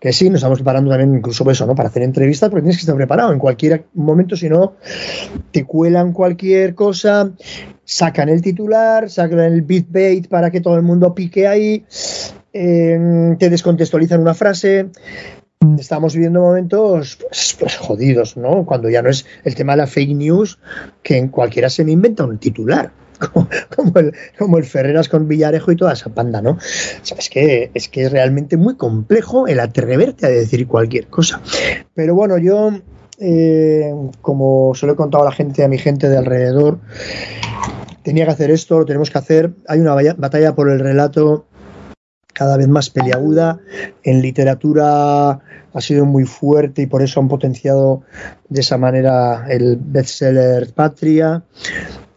que sí, nos estamos preparando también incluso eso, ¿no? Para hacer entrevistas, porque tienes que estar preparado en cualquier momento, si no, te cuelan cualquier cosa, sacan el titular, sacan el beat para que todo el mundo pique ahí, eh, te descontextualizan una frase, estamos viviendo momentos pues, pues, jodidos, ¿no? Cuando ya no es el tema de la fake news, que en cualquiera se me inventa un titular. Como, el, como el Ferreras con Villarejo y toda esa panda, ¿no? Sabes que es que es realmente muy complejo el atreverte a decir cualquier cosa. Pero bueno, yo, eh, como se lo he contado a la gente, a mi gente de alrededor, tenía que hacer esto, lo tenemos que hacer. Hay una batalla por el relato cada vez más peliaguda. En literatura ha sido muy fuerte y por eso han potenciado de esa manera el bestseller Patria.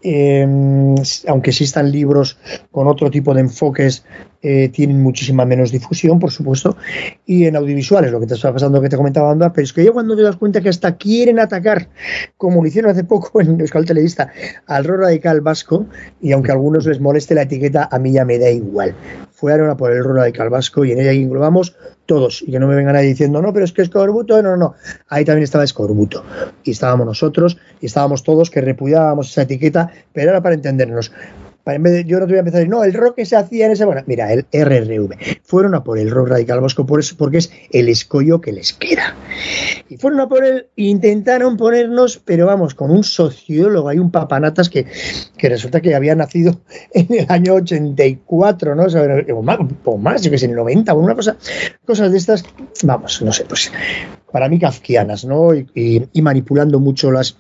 Em, aunque existan libros con otro tipo de enfoques, eh, tienen muchísima menos difusión, por supuesto. Y en audiovisuales, lo que te está pasando, que te comentaba Anda, pero es que yo cuando te das cuenta que hasta quieren atacar, como lo hicieron hace poco en Euskal Televista, al rol radical vasco, y aunque a algunos les moleste la etiqueta, a mí ya me da igual. Fueron a por el rol radical vasco y en ella englobamos todos, y que no me vengan ahí diciendo, no, pero es que es Corbuto, no, no, no, ahí también estaba Escorbuto, y estábamos nosotros, y estábamos todos que repudiábamos esa etiqueta, pero era para entendernos. En vez de, yo no te voy a empezar a decir, no, el rock que se hacía en ese. Bueno, mira, el RRV. Fueron a por el rock radical vasco por eso, porque es el escollo que les queda. Y fueron a él, intentaron ponernos, pero vamos, con un sociólogo, hay un papanatas que, que resulta que había nacido en el año 84, ¿no? O más, o más yo que sé, en el 90, o una cosa, cosas de estas, vamos, no sé, pues para mí kafkianas, ¿no? Y, manipulando mucho las,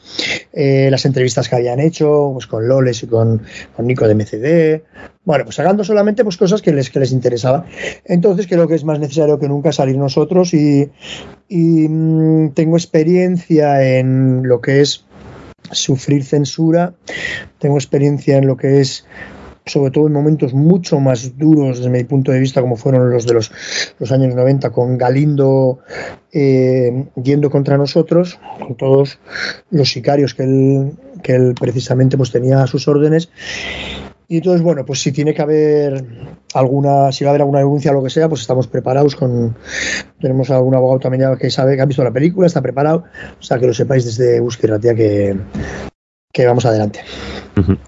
eh, las entrevistas que habían hecho, pues con Loles y con, Nico de MCD. Bueno, pues sacando solamente pues cosas que les, que interesaba. Entonces creo que es más necesario que nunca salir nosotros y, mm, tengo experiencia en lo que es sufrir censura, tengo experiencia en lo que es sobre todo en momentos mucho más duros desde mi punto de vista, como fueron los de los, años 90, con Galindo eh, yendo contra nosotros, con todos los sicarios que él, que él precisamente pues, tenía a sus órdenes. Y entonces, bueno, pues si tiene que haber alguna, si va a haber alguna denuncia o lo que sea, pues estamos preparados con, tenemos algún abogado también que sabe que ha visto la película, está preparado, o sea que lo sepáis desde Búsqueda, que, que vamos adelante.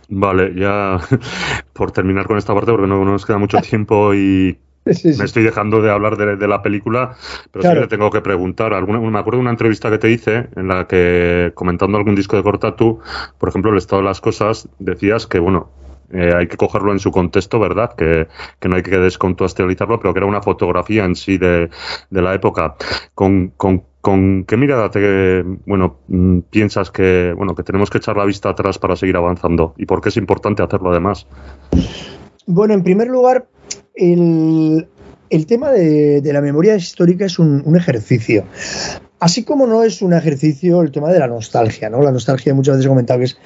Vale, ya por terminar con esta parte, porque no, nos queda mucho tiempo y me estoy dejando de hablar de, la película, pero sí le tengo que preguntar. Alguna, me acuerdo de una entrevista que te hice en la que, comentando algún disco de corta, tú, por ejemplo, el estado de las cosas, decías que, bueno, eh, hay que cogerlo en su contexto, ¿verdad? Que, no hay que descontextualizarlo, pero que era una fotografía en sí de, de la época. Con, con ¿Con qué mirada te, bueno, mm, piensas que, bueno, que tenemos que echar la vista atrás para seguir avanzando? ¿Y por qué es importante hacerlo además? Bueno, en primer lugar, el, tema de, la memoria histórica es un, ejercicio. Así como no es un ejercicio el tema de la nostalgia, ¿no? La nostalgia muchas veces he comentado que es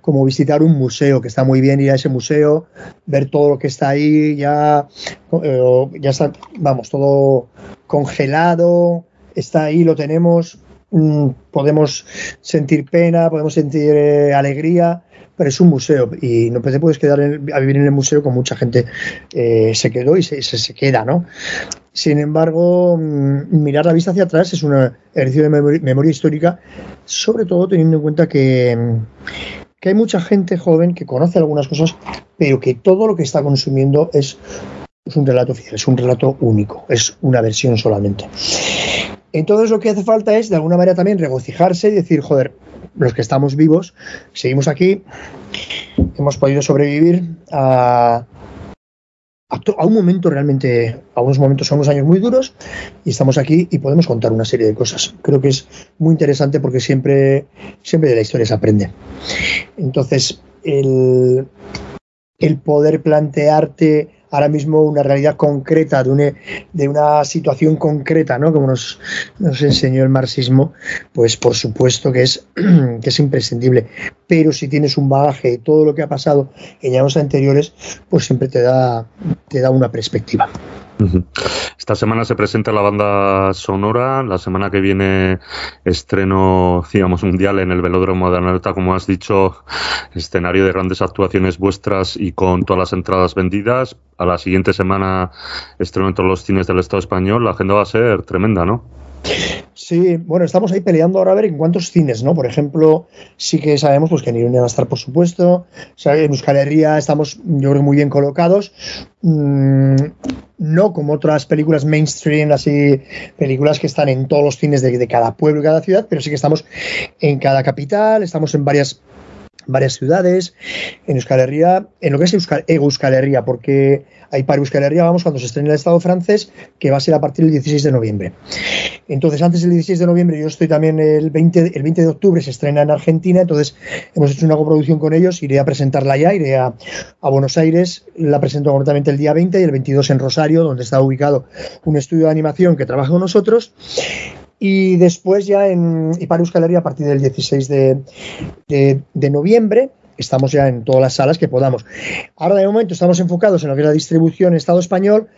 como visitar un museo, que está muy bien ir a ese museo, ver todo lo que está ahí, ya, eh, ya está, vamos, todo congelado, está ahí, lo tenemos, mm, podemos sentir pena, podemos sentir eh, alegría, pero es un museo y no te puedes quedar a vivir en el museo con mucha gente eh, se quedó y se, se, queda, ¿no? Sin embargo, mm, mirar la vista hacia atrás es un ejercicio de memoria, histórica, sobre todo teniendo en cuenta que, mm, que hay mucha gente joven que conoce algunas cosas, pero que todo lo que está consumiendo es, es un relato fiel, es un relato único, es una versión solamente. Entonces lo que hace falta es de alguna manera también regocijarse y decir, joder, los que estamos vivos, seguimos aquí, hemos podido sobrevivir a, a, un momento realmente, a unos momentos, a unos años muy duros, y estamos aquí y podemos contar una serie de cosas. Creo que es muy interesante porque siempre, siempre de la historia se aprende. Entonces, el, el poder plantearte ahora mismo una realidad concreta, de una, de una situación concreta, ¿no? Como nos, nos enseñó el marxismo, pues por supuesto que es, que es imprescindible. Pero si tienes un bagaje de todo lo que ha pasado en años anteriores, pues siempre te da, te da una perspectiva. Esta semana se presenta la banda sonora, la semana que viene estreno, digamos, mundial en el Velódromo de Alerta, como has dicho, escenario de grandes actuaciones vuestras y con todas las entradas vendidas. A la siguiente semana estreno en todos los cines del Estado español. La agenda va a ser tremenda, ¿no? Sí, bueno, estamos ahí peleando ahora a ver en cuántos cines, ¿no? Por ejemplo, sí que sabemos pues, que en Iruña va a estar, por supuesto. en Euskal Herria estamos, yo creo, muy bien colocados. Mm, no como otras películas mainstream, así, películas que están en todos los cines de, de cada pueblo y cada ciudad, pero sí que estamos en cada capital, estamos en varias varias ciudades, en Euskal Herria, en lo que es Euskal, Euskal Herria, porque hay para Euskal Herria, vamos, cuando se estrena el Estado francés, que va a ser a partir del 16 de noviembre. Entonces, antes del 16 de noviembre, yo estoy también el 20, el 20 de octubre, se estrena en Argentina, entonces hemos hecho una coproducción con ellos, iré a presentarla ya, iré a, a Buenos Aires, la presento concretamente el día 20 y el 22 en Rosario, donde está ubicado un estudio de animación que trabaja con nosotros, y después ya en Iparus Galería a partir del 16 de, de, noviembre estamos ya en todas las salas que podamos. Ahora de momento estamos enfocados en lo que es la distribución en Estado español.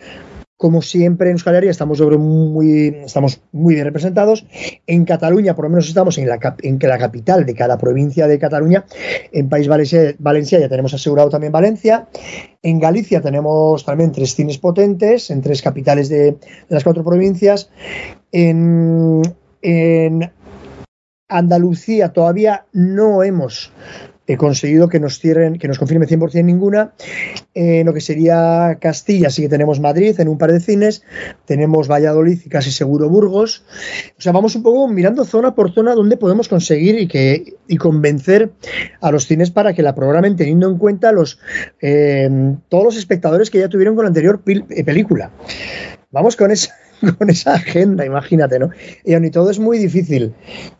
Como siempre en Euskal estamos, sobre muy, estamos muy bien representados. En Cataluña, por lo menos estamos en la, en la capital de cada provincia de Cataluña. En País Valencia, Valencia ya tenemos asegurado también Valencia. En Galicia tenemos también tres cines potentes en tres capitales de, de las cuatro provincias. En, Andalucía todavía no hemos eh, conseguido que nos cierren, que nos confirme 100% ninguna. En lo que sería Castilla sí que tenemos Madrid en un par de cines, tenemos Valladolid y casi seguro Burgos. O sea, vamos un poco mirando zona por zona donde podemos conseguir y, que, y convencer a los cines para que la programen teniendo en cuenta los, eh, todos los espectadores que ya tuvieron con la anterior eh, película. Vamos con esa con esa agenda, imagínate, ¿no? Y aún y todo es muy difícil.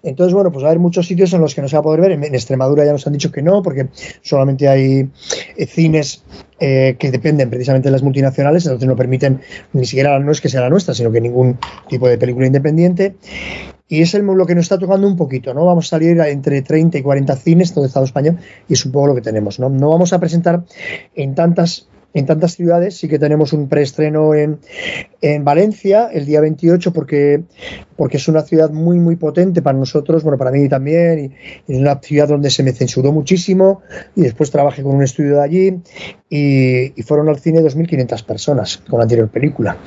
Entonces, bueno, pues va a haber muchos sitios en los que no se va a poder ver. En, Extremadura ya nos han dicho que no, porque solamente hay eh, cines eh, que dependen precisamente de las multinacionales, entonces no permiten ni siquiera no es que sea la nuestra, sino que ningún tipo de película independiente. Y es el, lo que nos está tocando un poquito, ¿no? Vamos a salir entre 30 y 40 cines, todo Estado español, y es un poco lo que tenemos, ¿no? No vamos a presentar en tantas en tantas ciudades. Sí que tenemos un preestreno en, en Valencia el día 28 porque, porque es una ciudad muy, muy potente para nosotros, bueno, para mí también, y, es una ciudad donde se me censuró muchísimo y después trabajé con un estudio de allí y, fueron al cine 2.500 personas con la anterior película.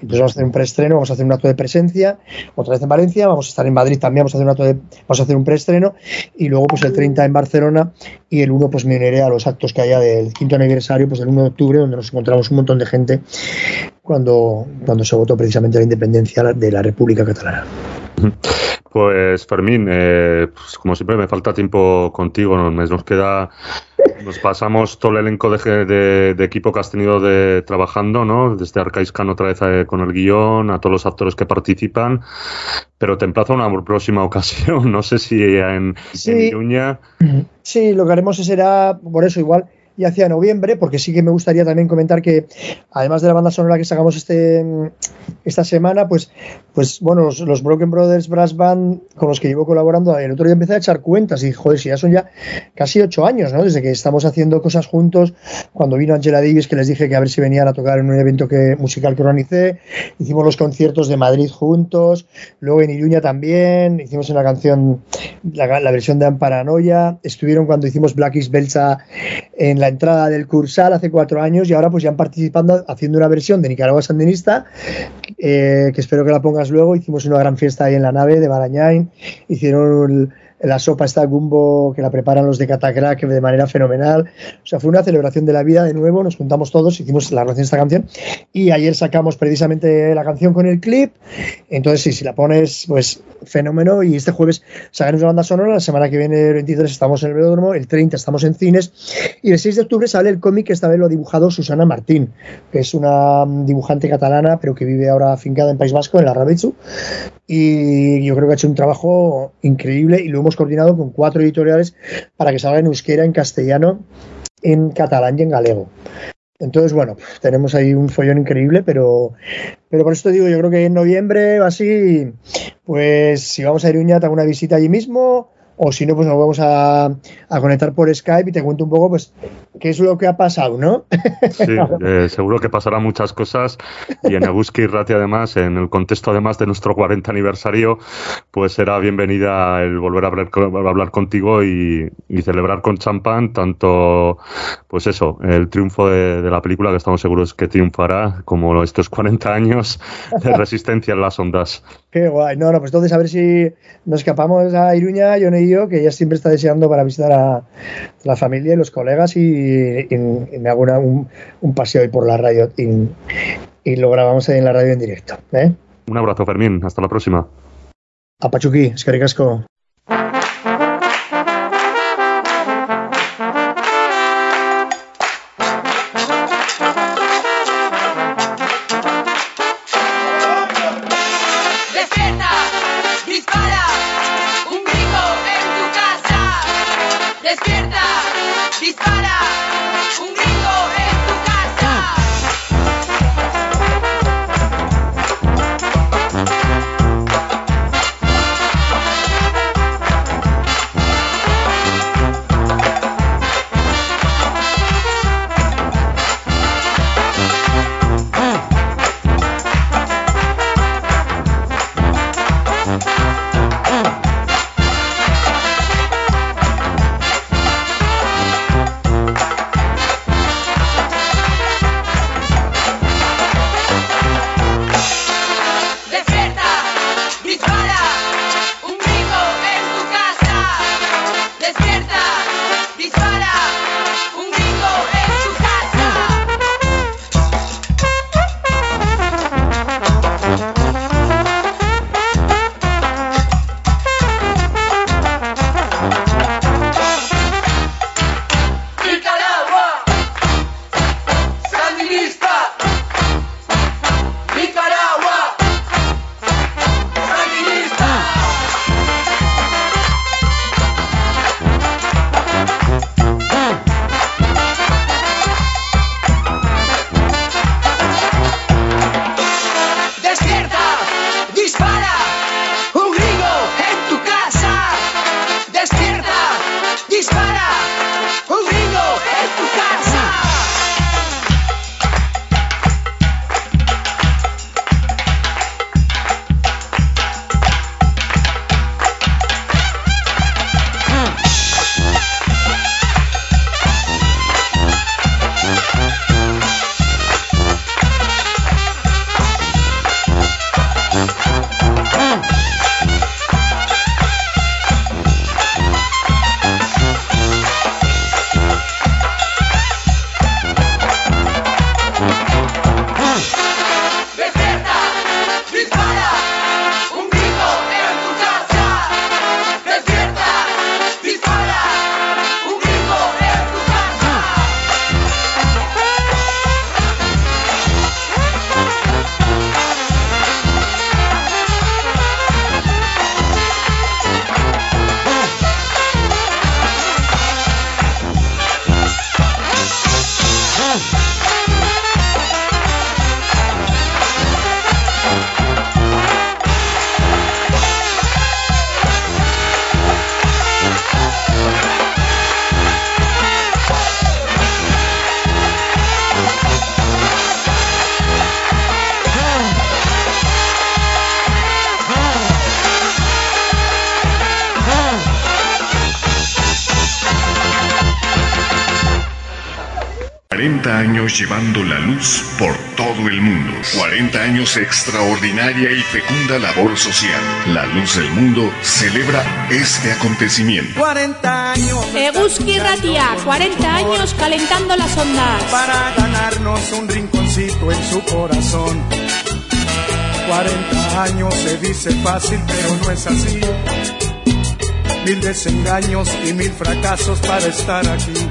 Entonces vamos a hacer un preestreno, vamos a hacer un acto de presencia, otra vez en Valencia, vamos a estar en Madrid también, vamos a hacer un acto de, vamos a hacer un preestreno y luego pues el 30 en Barcelona y el 1 pues me uniré a los actos que haya del quinto aniversario, pues el 1 de octubre donde nos encontramos un montón de gente cuando, cuando se votó precisamente la independencia de la República Catalana. Pues Fermín, eh, pues como siempre me falta tiempo contigo, nos, nos queda, nos pasamos todo el elenco de, equipo que has tenido de trabajando, ¿no? Desde Arcaiscan otra vez eh, con el guion, a todos los actores que participan, pero te emplazo a una próxima ocasión, no sé si en, sí, Sí, lo que haremos será, por eso igual, y hacia noviembre, porque sí que me gustaría también comentar que, además de la banda sonora que sacamos este, esta semana, pues, pues bueno, los, Broken Brothers Brass Band con los que llevo colaborando, el otro día empecé a echar cuentas y, joder, si ya son ya casi ocho años, ¿no? Desde que estamos haciendo cosas juntos, cuando vino Angela Davis, que les dije que a ver si venían a tocar en un evento que, musical que organicé, hicimos los conciertos de Madrid juntos, luego en Iruña también, hicimos una canción, la, la versión de Amparanoia, estuvieron cuando hicimos Black is Belcha en la entrada del Cursal hace cuatro años y ahora pues ya han participado haciendo una versión de Nicaragua Sandinista, eh, que espero que la pongas luego. Hicimos una gran fiesta ahí en la nave de Barañain, hicieron la sopa está Gumbo que la preparan los de Catacrack de manera fenomenal. O sea, fue una celebración de la vida de nuevo, nos juntamos todos, hicimos la relación de esta canción y ayer sacamos precisamente la canción con el clip. Entonces, sí, si la pones, pues fenómeno. Y este jueves sacaremos una banda sonora, la semana que viene, el 23, estamos en el velódromo, el 30 estamos en cines y el 6 de octubre sale el cómic que esta vez lo ha dibujado Susana Martín, que es una dibujante catalana, pero que vive ahora afincada en País Vasco, en la Rabechu. Y yo creo que ha hecho un trabajo increíble y lo hemos coordinado con cuatro editoriales para que salga en euskera, en castellano, en catalán y en galego. Entonces, bueno, tenemos ahí un follón increíble, pero, pero por esto digo, yo creo que en noviembre o así, pues si vamos a Iruña, te hago una visita allí mismo, o si no, pues nos vamos a, conectar por Skype y te cuento un poco, pues, qué es lo que ha pasado, ¿no? Sí, eh, seguro que pasarán muchas cosas y en Eguski y Rati, además, en el contexto además de nuestro 40 aniversario, pues será bienvenida el volver a hablar, a hablar contigo y, y, celebrar con champán tanto, pues eso, el triunfo de, de, la película, que estamos seguros que triunfará, como estos 40 años de resistencia en las ondas. Qué guay. No, no, pues entonces a ver si nos escapamos a Iruña, yo y yo, que ella siempre está deseando para visitar a la familia y los colegas y, me hago un, un, paseo ahí por la radio y, lo grabamos ahí en la radio en directo. ¿eh? Un abrazo, Fermín. Hasta la próxima. A Pachuqui, es que casco. Años llevando la luz por todo el mundo. 40 años extraordinaria y fecunda labor social. La luz del mundo celebra este acontecimiento. 40 años. Eguski Ratia, 40 años calentando las ondas. Para ganarnos un rinconcito en su corazón. 40 años se dice fácil, pero no es así. Mil desengaños y mil fracasos para estar aquí.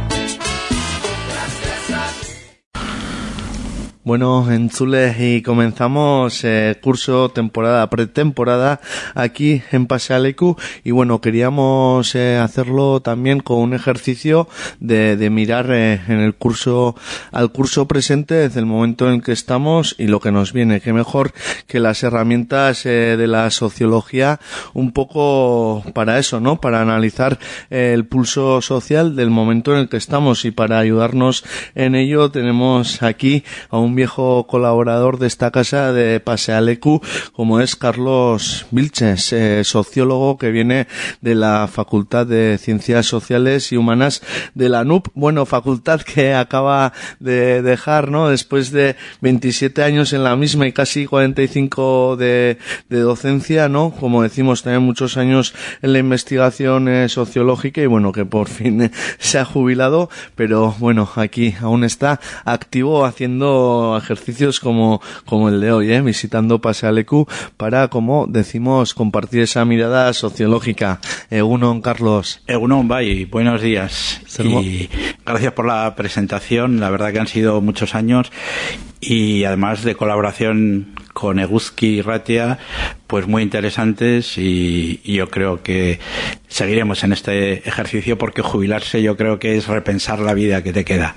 Bueno, en Zule y comenzamos el curso temporada pretemporada aquí en Pasealecu. Y bueno, queríamos eh, hacerlo también con un ejercicio de, de mirar eh, en el curso al curso presente desde el momento en que estamos y lo que nos viene, que mejor que las herramientas eh, de la sociología un poco para eso, ¿no? Para analizar el pulso social del momento en el que estamos y para ayudarnos en ello tenemos aquí a un viejo colaborador de esta casa de Pasealecu, como es Carlos Vilches, eh, sociólogo que viene de la Facultad de Ciencias Sociales y Humanas de la NUP. Bueno, facultad que acaba de dejar, ¿no? Después de 27 años en la misma y casi 45 de, de docencia, ¿no? Como decimos, también muchos años en la investigación eh, sociológica y bueno, que por fin eh, se ha jubilado, pero bueno, aquí aún está activo haciendo ejercicios como, como el de hoy, ¿eh? visitando Pasealecu para, como decimos, compartir esa mirada sociológica. Egunon, Carlos. Egunon, Bay, buenos días. Y gracias por la presentación. La verdad que han sido muchos años y además de colaboración con Eguzki y Ratia, pues muy interesantes y, y, yo creo que seguiremos en este ejercicio porque jubilarse yo creo que es repensar la vida que te queda.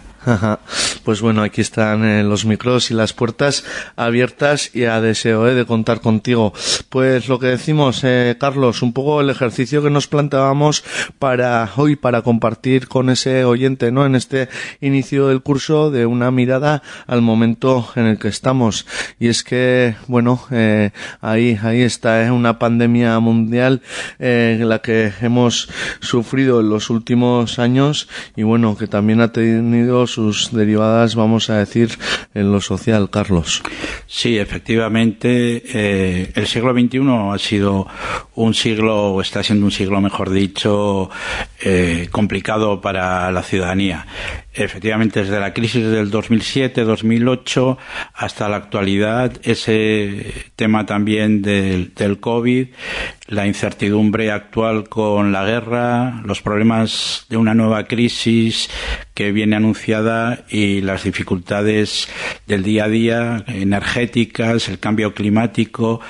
Pues bueno, aquí están eh, los micros y las puertas abiertas y a deseo eh, de contar contigo. Pues lo que decimos, eh, Carlos, un poco el ejercicio que nos planteábamos para hoy, para compartir con ese oyente, ¿no? En este inicio del curso de una mirada al momento en el que estamos. Y es que, bueno, eh, ahí, ahí está, ¿eh? una pandemia mundial eh, la que hemos sufrido en los últimos años y bueno, que también ha tenido sus derivadas, vamos a decir, en lo social, Carlos. Sí, efectivamente, eh, el siglo XXI ha sido un siglo, o está siendo un siglo, mejor dicho, eh, complicado para la ciudadanía. Efectivamente, desde la crisis del 2007-2008 hasta la actualidad, ese tema también del, del COVID, la incertidumbre actual con la guerra, los problemas de una nueva crisis que viene anunciada y las dificultades del día a día energéticas, el cambio climático,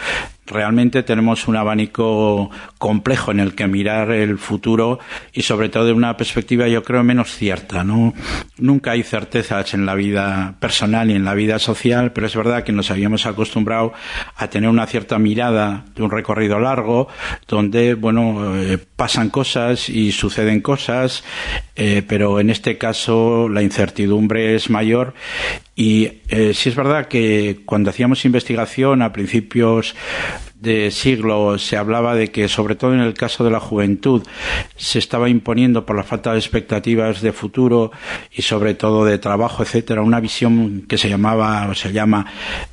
realmente tenemos un abanico complejo en el que mirar el futuro y sobre todo de una perspectiva yo creo menos cierta no nunca hay certezas en la vida personal y en la vida social pero es verdad que nos habíamos acostumbrado a tener una cierta mirada de un recorrido largo donde bueno eh, pasan cosas y suceden cosas eh, pero en este caso la incertidumbre es mayor y eh, sí es verdad que cuando hacíamos investigación a principios de siglo se hablaba de que, sobre todo en el caso de la juventud, se estaba imponiendo por la falta de expectativas de futuro y sobre todo de trabajo, etcétera, una visión que se llamaba o se llama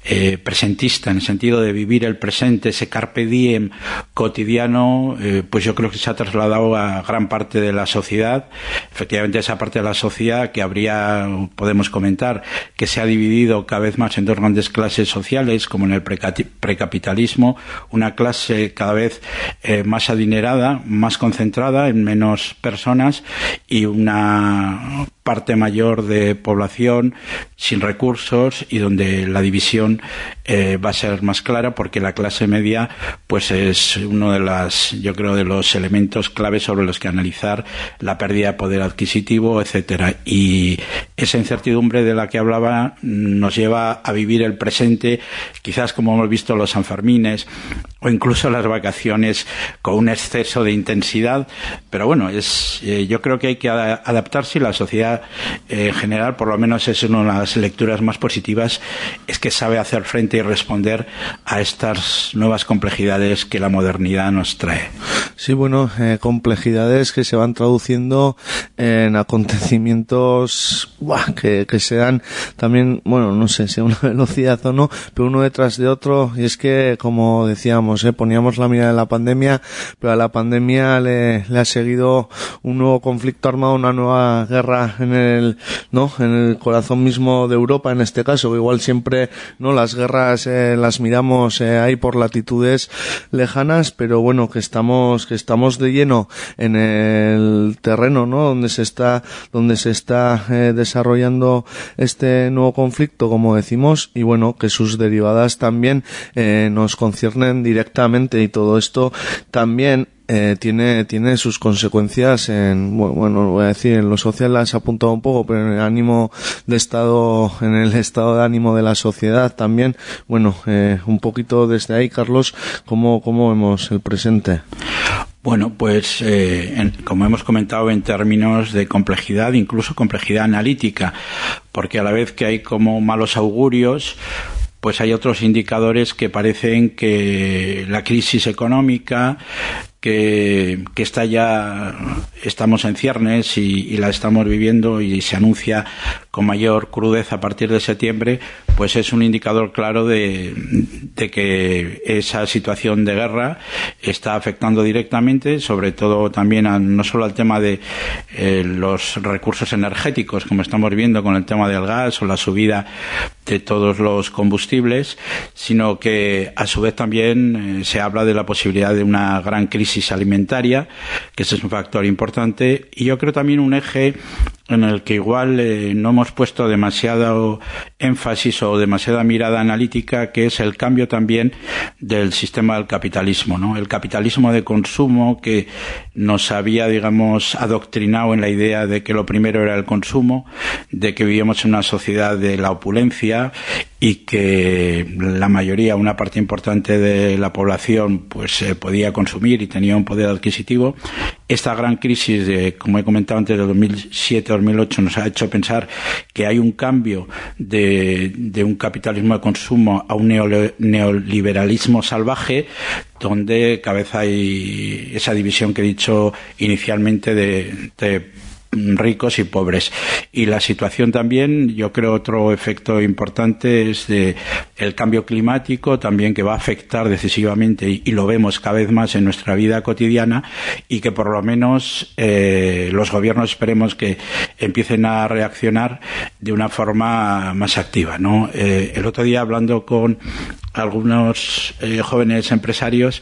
eh, presentista, en el sentido de vivir el presente, ese carpe diem cotidiano, eh, pues yo creo que se ha trasladado a gran parte de la sociedad. Efectivamente, esa parte de la sociedad que habría, podemos comentar, que se ha dividido cada vez más en dos grandes clases sociales, como en el precapitalismo, una clase cada vez eh, más adinerada, más concentrada en menos personas y una parte mayor de población sin recursos y donde la división eh, va a ser más clara porque la clase media pues es uno de las yo creo de los elementos claves sobre los que analizar la pérdida de poder adquisitivo etcétera. Y esa incertidumbre de la que hablaba nos lleva a vivir el presente quizás como hemos visto los sanfermines o incluso las vacaciones con un exceso de intensidad. Pero bueno es eh, yo creo que hay que adaptarse y la sociedad eh, en general, por lo menos es una de las lecturas más positivas, es que sabe hacer frente y responder a estas nuevas complejidades que la modernidad nos trae. Sí, bueno, eh, complejidades que se van traduciendo en acontecimientos que, se dan también, bueno, no sé si a una velocidad o no, pero uno detrás de otro. Y es que, como decíamos, eh, poníamos la mirada en la pandemia, pero a la pandemia le, le ha seguido un nuevo conflicto armado, una nueva guerra en el, ¿no? En el corazón mismo de Europa, en este caso. Igual siempre, ¿no? Las guerras eh, las miramos eh, ahí por latitudes lejanas, pero bueno, que estamos, que estamos de lleno en el terreno, ¿no? Donde se está, donde se está eh, desarrollando este nuevo conflicto, como decimos, y bueno, que sus derivadas también eh, nos conciernen directamente y todo esto también eh, tiene, tiene sus consecuencias en, bueno, voy a decir, en lo social las ha apuntado un poco, pero en el ánimo de estado, en el estado de ánimo de la sociedad también, bueno, eh, un poquito desde ahí, Carlos, ¿cómo, cómo vemos el presente? Bueno, pues eh, como hemos comentado en términos de complejidad, incluso complejidad analítica, porque a la vez que hay como malos augurios, pues hay otros indicadores que parecen que la crisis económica que, está ya, estamos en ciernes y, y, la estamos viviendo y se anuncia con mayor crudeza a partir de septiembre, pues es un indicador claro de, de que esa situación de guerra está afectando directamente, sobre todo también a, no solo al tema de eh, los recursos energéticos, como estamos viendo con el tema del gas o la subida de todos los combustibles, sino que a su vez también eh, se habla de la posibilidad de una gran crisis crisis alimentaria, que ese es un factor importante, y yo creo también un eje en el que igual eh, no hemos puesto demasiado énfasis o demasiada mirada analítica, que es el cambio también del sistema del capitalismo, ¿no? El capitalismo de consumo que nos había, digamos, adoctrinado en la idea de que lo primero era el consumo, de que vivíamos en una sociedad de la opulencia y que la mayoría, una parte importante de la población, pues eh, podía consumir y tenía un poder adquisitivo. Esta gran crisis, de, como he comentado antes, de 2007-2008 nos ha hecho pensar que hay un cambio de, un capitalismo de consumo a un neoliberalismo salvaje donde cabeza hay esa división que he dicho inicialmente de ricos y pobres. Y la situación también, yo creo, otro efecto importante es de el cambio climático también que va a afectar decisivamente y, lo vemos cada vez más en nuestra vida cotidiana y que por lo menos eh, los gobiernos esperemos que empiecen a reaccionar de una forma más activa. ¿no? Eh, el otro día hablando con algunos eh, jóvenes empresarios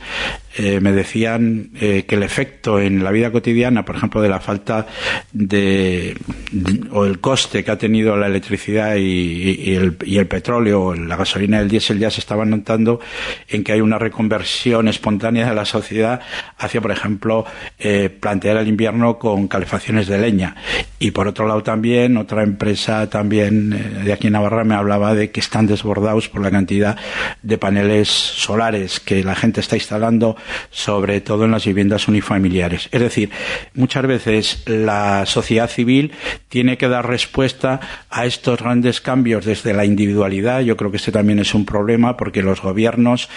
eh, me decían eh, que el efecto en la vida cotidiana, por ejemplo, de la falta de, o el coste que ha tenido la electricidad y, el, petróleo o la gasolina y el diésel ya se estaban notando en que hay una reconversión espontánea de la sociedad hacia, por ejemplo, eh, plantear el invierno con calefacciones de leña. Y por otro lado también, otra empresa también de aquí en Navarra me hablaba de que están desbordados por la cantidad de paneles solares que la gente está instalando sobre todo en las viviendas unifamiliares. Es decir, muchas veces la sociedad civil tiene que dar respuesta a estos grandes cambios desde la individualidad. Yo creo que este también es un problema porque los gobiernos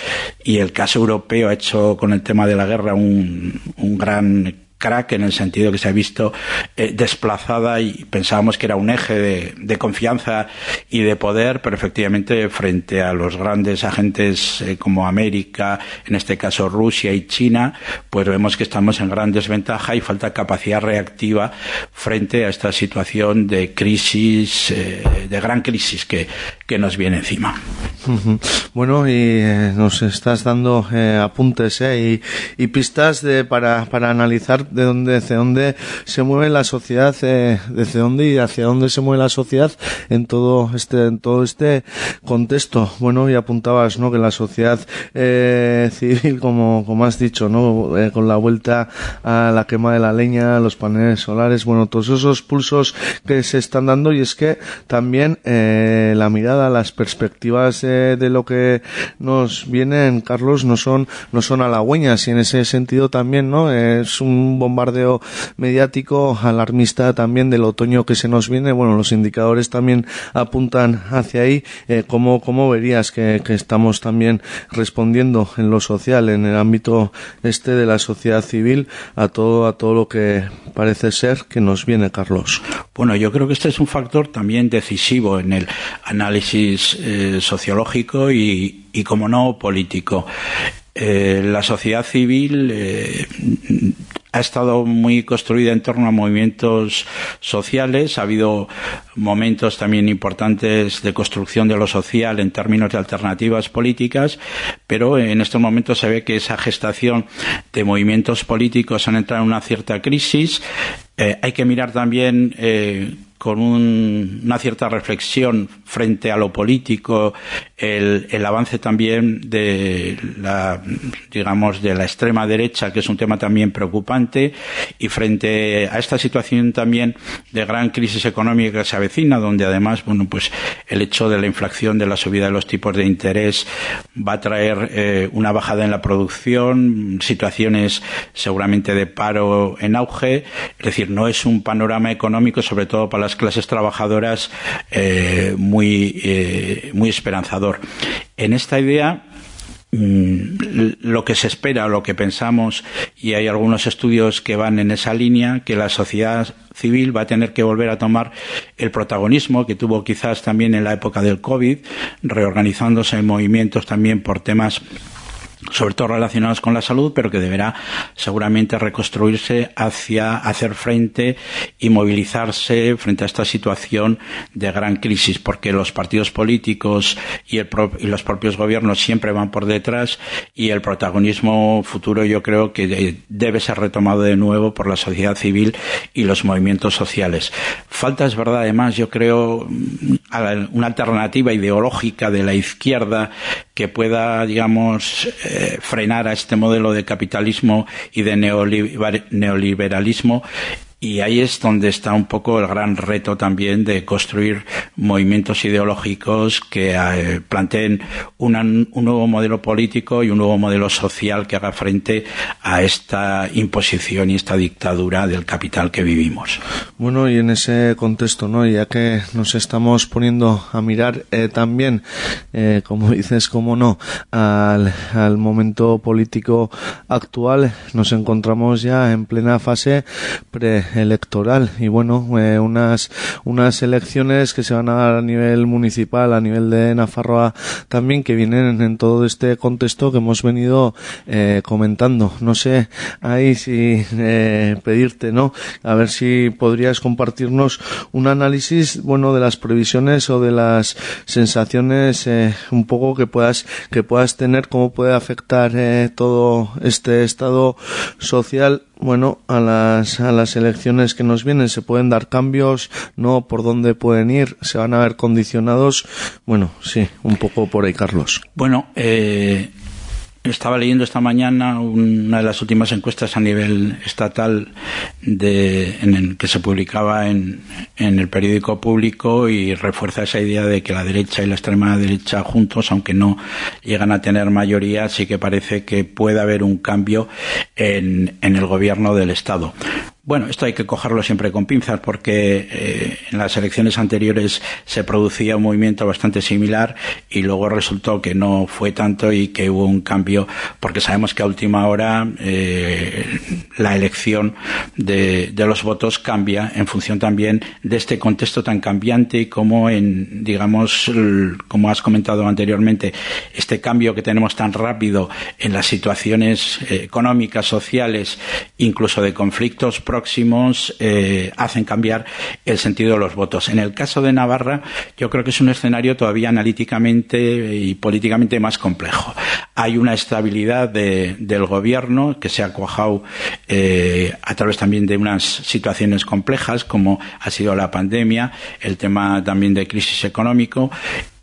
y el caso europeo ha hecho con el tema de la guerra un, un gran crack en el sentido que se ha visto eh, desplazada y pensábamos que era un eje de, confianza y de poder, pero efectivamente frente a los grandes agentes eh, como América, en este caso Rusia y China, pues vemos que estamos en gran desventaja y falta capacidad reactiva frente a esta situación de crisis, eh, de gran crisis que, que nos viene encima. Bueno, y nos estás dando apuntes y, y, pistas de, para, para analizar de dónde, hacia dónde se mueve la sociedad, eh, desde dónde y hacia dónde se mueve la sociedad en todo este, en todo este contexto. Bueno, y apuntabas, ¿no? Que la sociedad eh, civil, como, como has dicho, ¿no? Eh, con la vuelta a la quema de la leña, los paneles solares, bueno, todos esos pulsos que se están dando y es que también eh, la mirada, las perspectivas eh, de lo que nos vienen, Carlos, no son, no son halagüeñas y en ese sentido también, ¿no? Es un bombardeo mediático alarmista también del otoño que se nos viene. Bueno, los indicadores también apuntan hacia ahí. Eh, ¿cómo, ¿Cómo verías que, estamos también respondiendo en lo social, en el ámbito este de la sociedad civil, a todo, a todo lo que parece ser que nos viene, Carlos? Bueno, yo creo que este es un factor también decisivo en el análisis eh, sociológico y, y, como no, político. Eh, la sociedad civil eh, ha estado muy construida en torno a movimientos sociales. Ha habido momentos también importantes de construcción de lo social en términos de alternativas políticas, pero en estos momentos se ve que esa gestación de movimientos políticos han entrado en una cierta crisis. Eh, hay que mirar también eh, con un, una cierta reflexión frente a lo político, el, avance también de la, digamos, de la extrema derecha, que es un tema también preocupante, y frente a esta situación también de gran crisis económica que se avecina, donde además, bueno, pues el hecho de la inflación, de la subida de los tipos de interés va a traer eh, una bajada en la producción, situaciones seguramente de paro en auge, es decir, no es un panorama económico, sobre todo para las clases trabajadoras eh, muy, eh, muy esperanzador. En esta idea, mm, lo que se espera, lo que pensamos, y hay algunos estudios que van en esa línea, que la sociedad civil va a tener que volver a tomar el protagonismo que tuvo quizás también en la época del COVID, reorganizándose en movimientos también por temas sobre todo relacionados con la salud, pero que deberá seguramente reconstruirse hacia hacer frente y movilizarse frente a esta situación de gran crisis, porque los partidos políticos y, el y los propios gobiernos siempre van por detrás y el protagonismo futuro yo creo que debe ser retomado de nuevo por la sociedad civil y los movimientos sociales. Falta, es verdad, además, yo creo, una alternativa ideológica de la izquierda que pueda, digamos, eh, frenar a este modelo de capitalismo y de neoliberalismo y ahí es donde está un poco el gran reto también de construir movimientos ideológicos que eh, planteen un nuevo modelo político y un nuevo modelo social que haga frente a esta imposición y esta dictadura del capital que vivimos. Bueno, y en ese contexto, ¿no? ya que nos estamos poniendo a mirar eh, también, eh, como dices, como no, al, al momento político actual, nos encontramos ya en plena fase pre electoral. Y bueno eh, unas unas elecciones que se van a dar a nivel municipal a nivel de Nafarroa también que vienen en todo este contexto que hemos venido eh, comentando. No sé ahí si eh, pedirte no a ver si podrías compartirnos un análisis bueno de las previsiones o de las sensaciones eh, un poco que puedas que puedas tener cómo puede afectar eh, todo este estado social bueno, a las, a las elecciones que nos vienen se pueden dar cambios, no por dónde pueden ir, se van a ver condicionados. Bueno, sí, un poco por ahí, Carlos. Bueno, eh, estaba leyendo esta mañana una de las últimas encuestas a nivel estatal de, en el que se publicaba en, el periódico público y refuerza esa idea de que la derecha y la extrema derecha juntos, aunque no llegan a tener mayoría, sí que parece que puede haber un cambio en el gobierno del Estado. Bueno, esto hay que cogerlo siempre con pinzas porque eh, en las elecciones anteriores se producía un movimiento bastante similar y luego resultó que no fue tanto y que hubo un cambio porque sabemos que a última hora eh, la elección de, los votos cambia en función también de este contexto tan cambiante como en, digamos, como has comentado anteriormente, este cambio que tenemos tan rápido en las situaciones eh, económicas, sociales, incluso de conflictos próximos eh, hacen cambiar el sentido de los votos. En el caso de Navarra, yo creo que es un escenario todavía analíticamente y políticamente más complejo. Hay una estabilidad de, del gobierno que se ha cuajado eh, a través también de unas situaciones complejas, como ha sido la pandemia, el tema también de crisis económico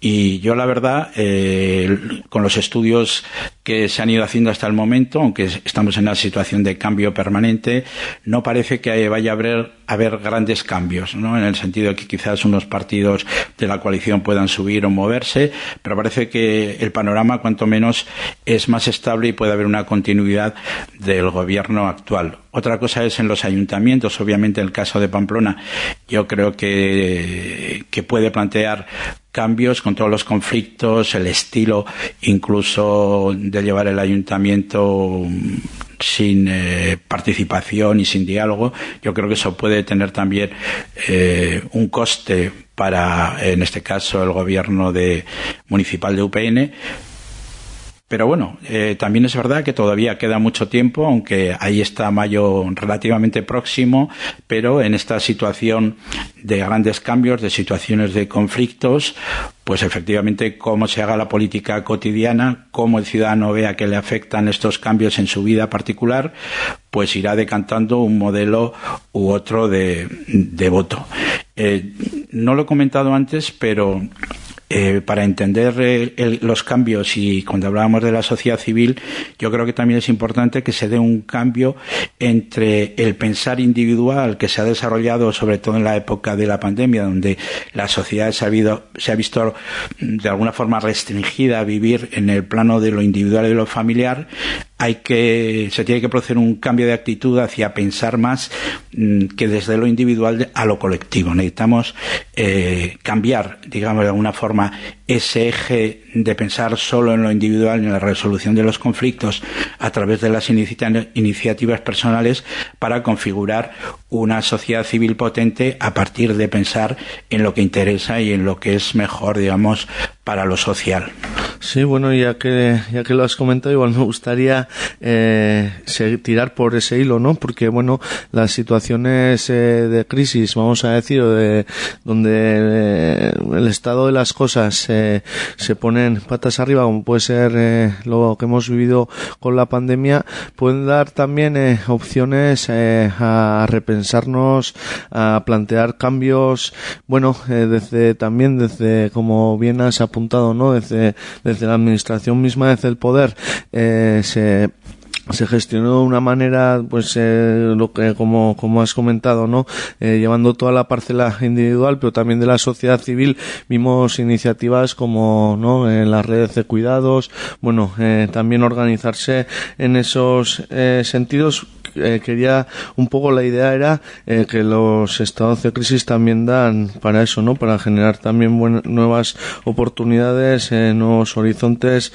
Y yo, la verdad, eh, con los estudios que se han ido haciendo hasta el momento, aunque estamos en una situación de cambio permanente, no parece que vaya a haber, haber grandes cambios, ¿no? En el sentido de que quizás unos partidos de la coalición puedan subir o moverse, pero parece que el panorama, cuanto menos, es más estable y puede haber una continuidad del gobierno actual. Otra cosa es en los ayuntamientos, obviamente en el caso de Pamplona, yo creo que, que puede plantear cambios con todos los conflictos, el estilo incluso de llevar el ayuntamiento sin eh, participación y sin diálogo, yo creo que eso puede tener también eh, un coste para, en este caso, el gobierno de, municipal de UPN, pero bueno, eh, también es verdad que todavía queda mucho tiempo, aunque ahí está mayo relativamente próximo, pero en esta situación de grandes cambios, de situaciones de conflictos, pues efectivamente cómo se haga la política cotidiana, cómo el ciudadano vea que le afectan estos cambios en su vida particular, pues irá decantando un modelo u otro de, voto. Eh, no lo he comentado antes, pero eh, para entender eh, los cambios y cuando hablábamos de la sociedad civil, yo creo que también es importante que se dé un cambio entre el pensar individual que se ha desarrollado sobre todo en la época de la pandemia, donde la sociedad se ha, se ha visto de alguna forma restringida a vivir en el plano de lo individual y de lo familiar, hay que, se tiene que producir un cambio de actitud hacia pensar más mm, que desde lo individual a lo colectivo. Necesitamos eh, cambiar, digamos, de alguna forma ese eje de pensar solo en lo individual en la resolución de los conflictos a través de las iniciativas personales para configurar una sociedad civil potente a partir de pensar en lo que interesa y en lo que es mejor, digamos, para lo social. Sí, bueno, ya que, ya que lo has comentado, igual me gustaría eh, tirar por ese hilo, ¿no? Porque, bueno, las situaciones eh, de crisis, vamos a decir, de, donde eh, el estado de las cosas eh, se ponen patas arriba, como puede ser eh, lo que hemos vivido con la pandemia, pueden dar también opciones a repensarnos, a plantear cambios, bueno, desde también desde, como bien has apuntado, ¿no? Desde, desde la administración misma, desde el poder, eh, se se gestionó de una manera, pues, eh, lo que, como, como has comentado, ¿no? Eh, llevando toda la parcela individual, pero también de la sociedad civil, vimos iniciativas como, ¿no? En las redes de cuidados, bueno, eh, también organizarse en esos eh, sentidos. Eh, quería, un poco la idea era eh, que los estados de crisis también dan para eso, ¿no? Para generar también nuevas oportunidades, nuevos horizontes,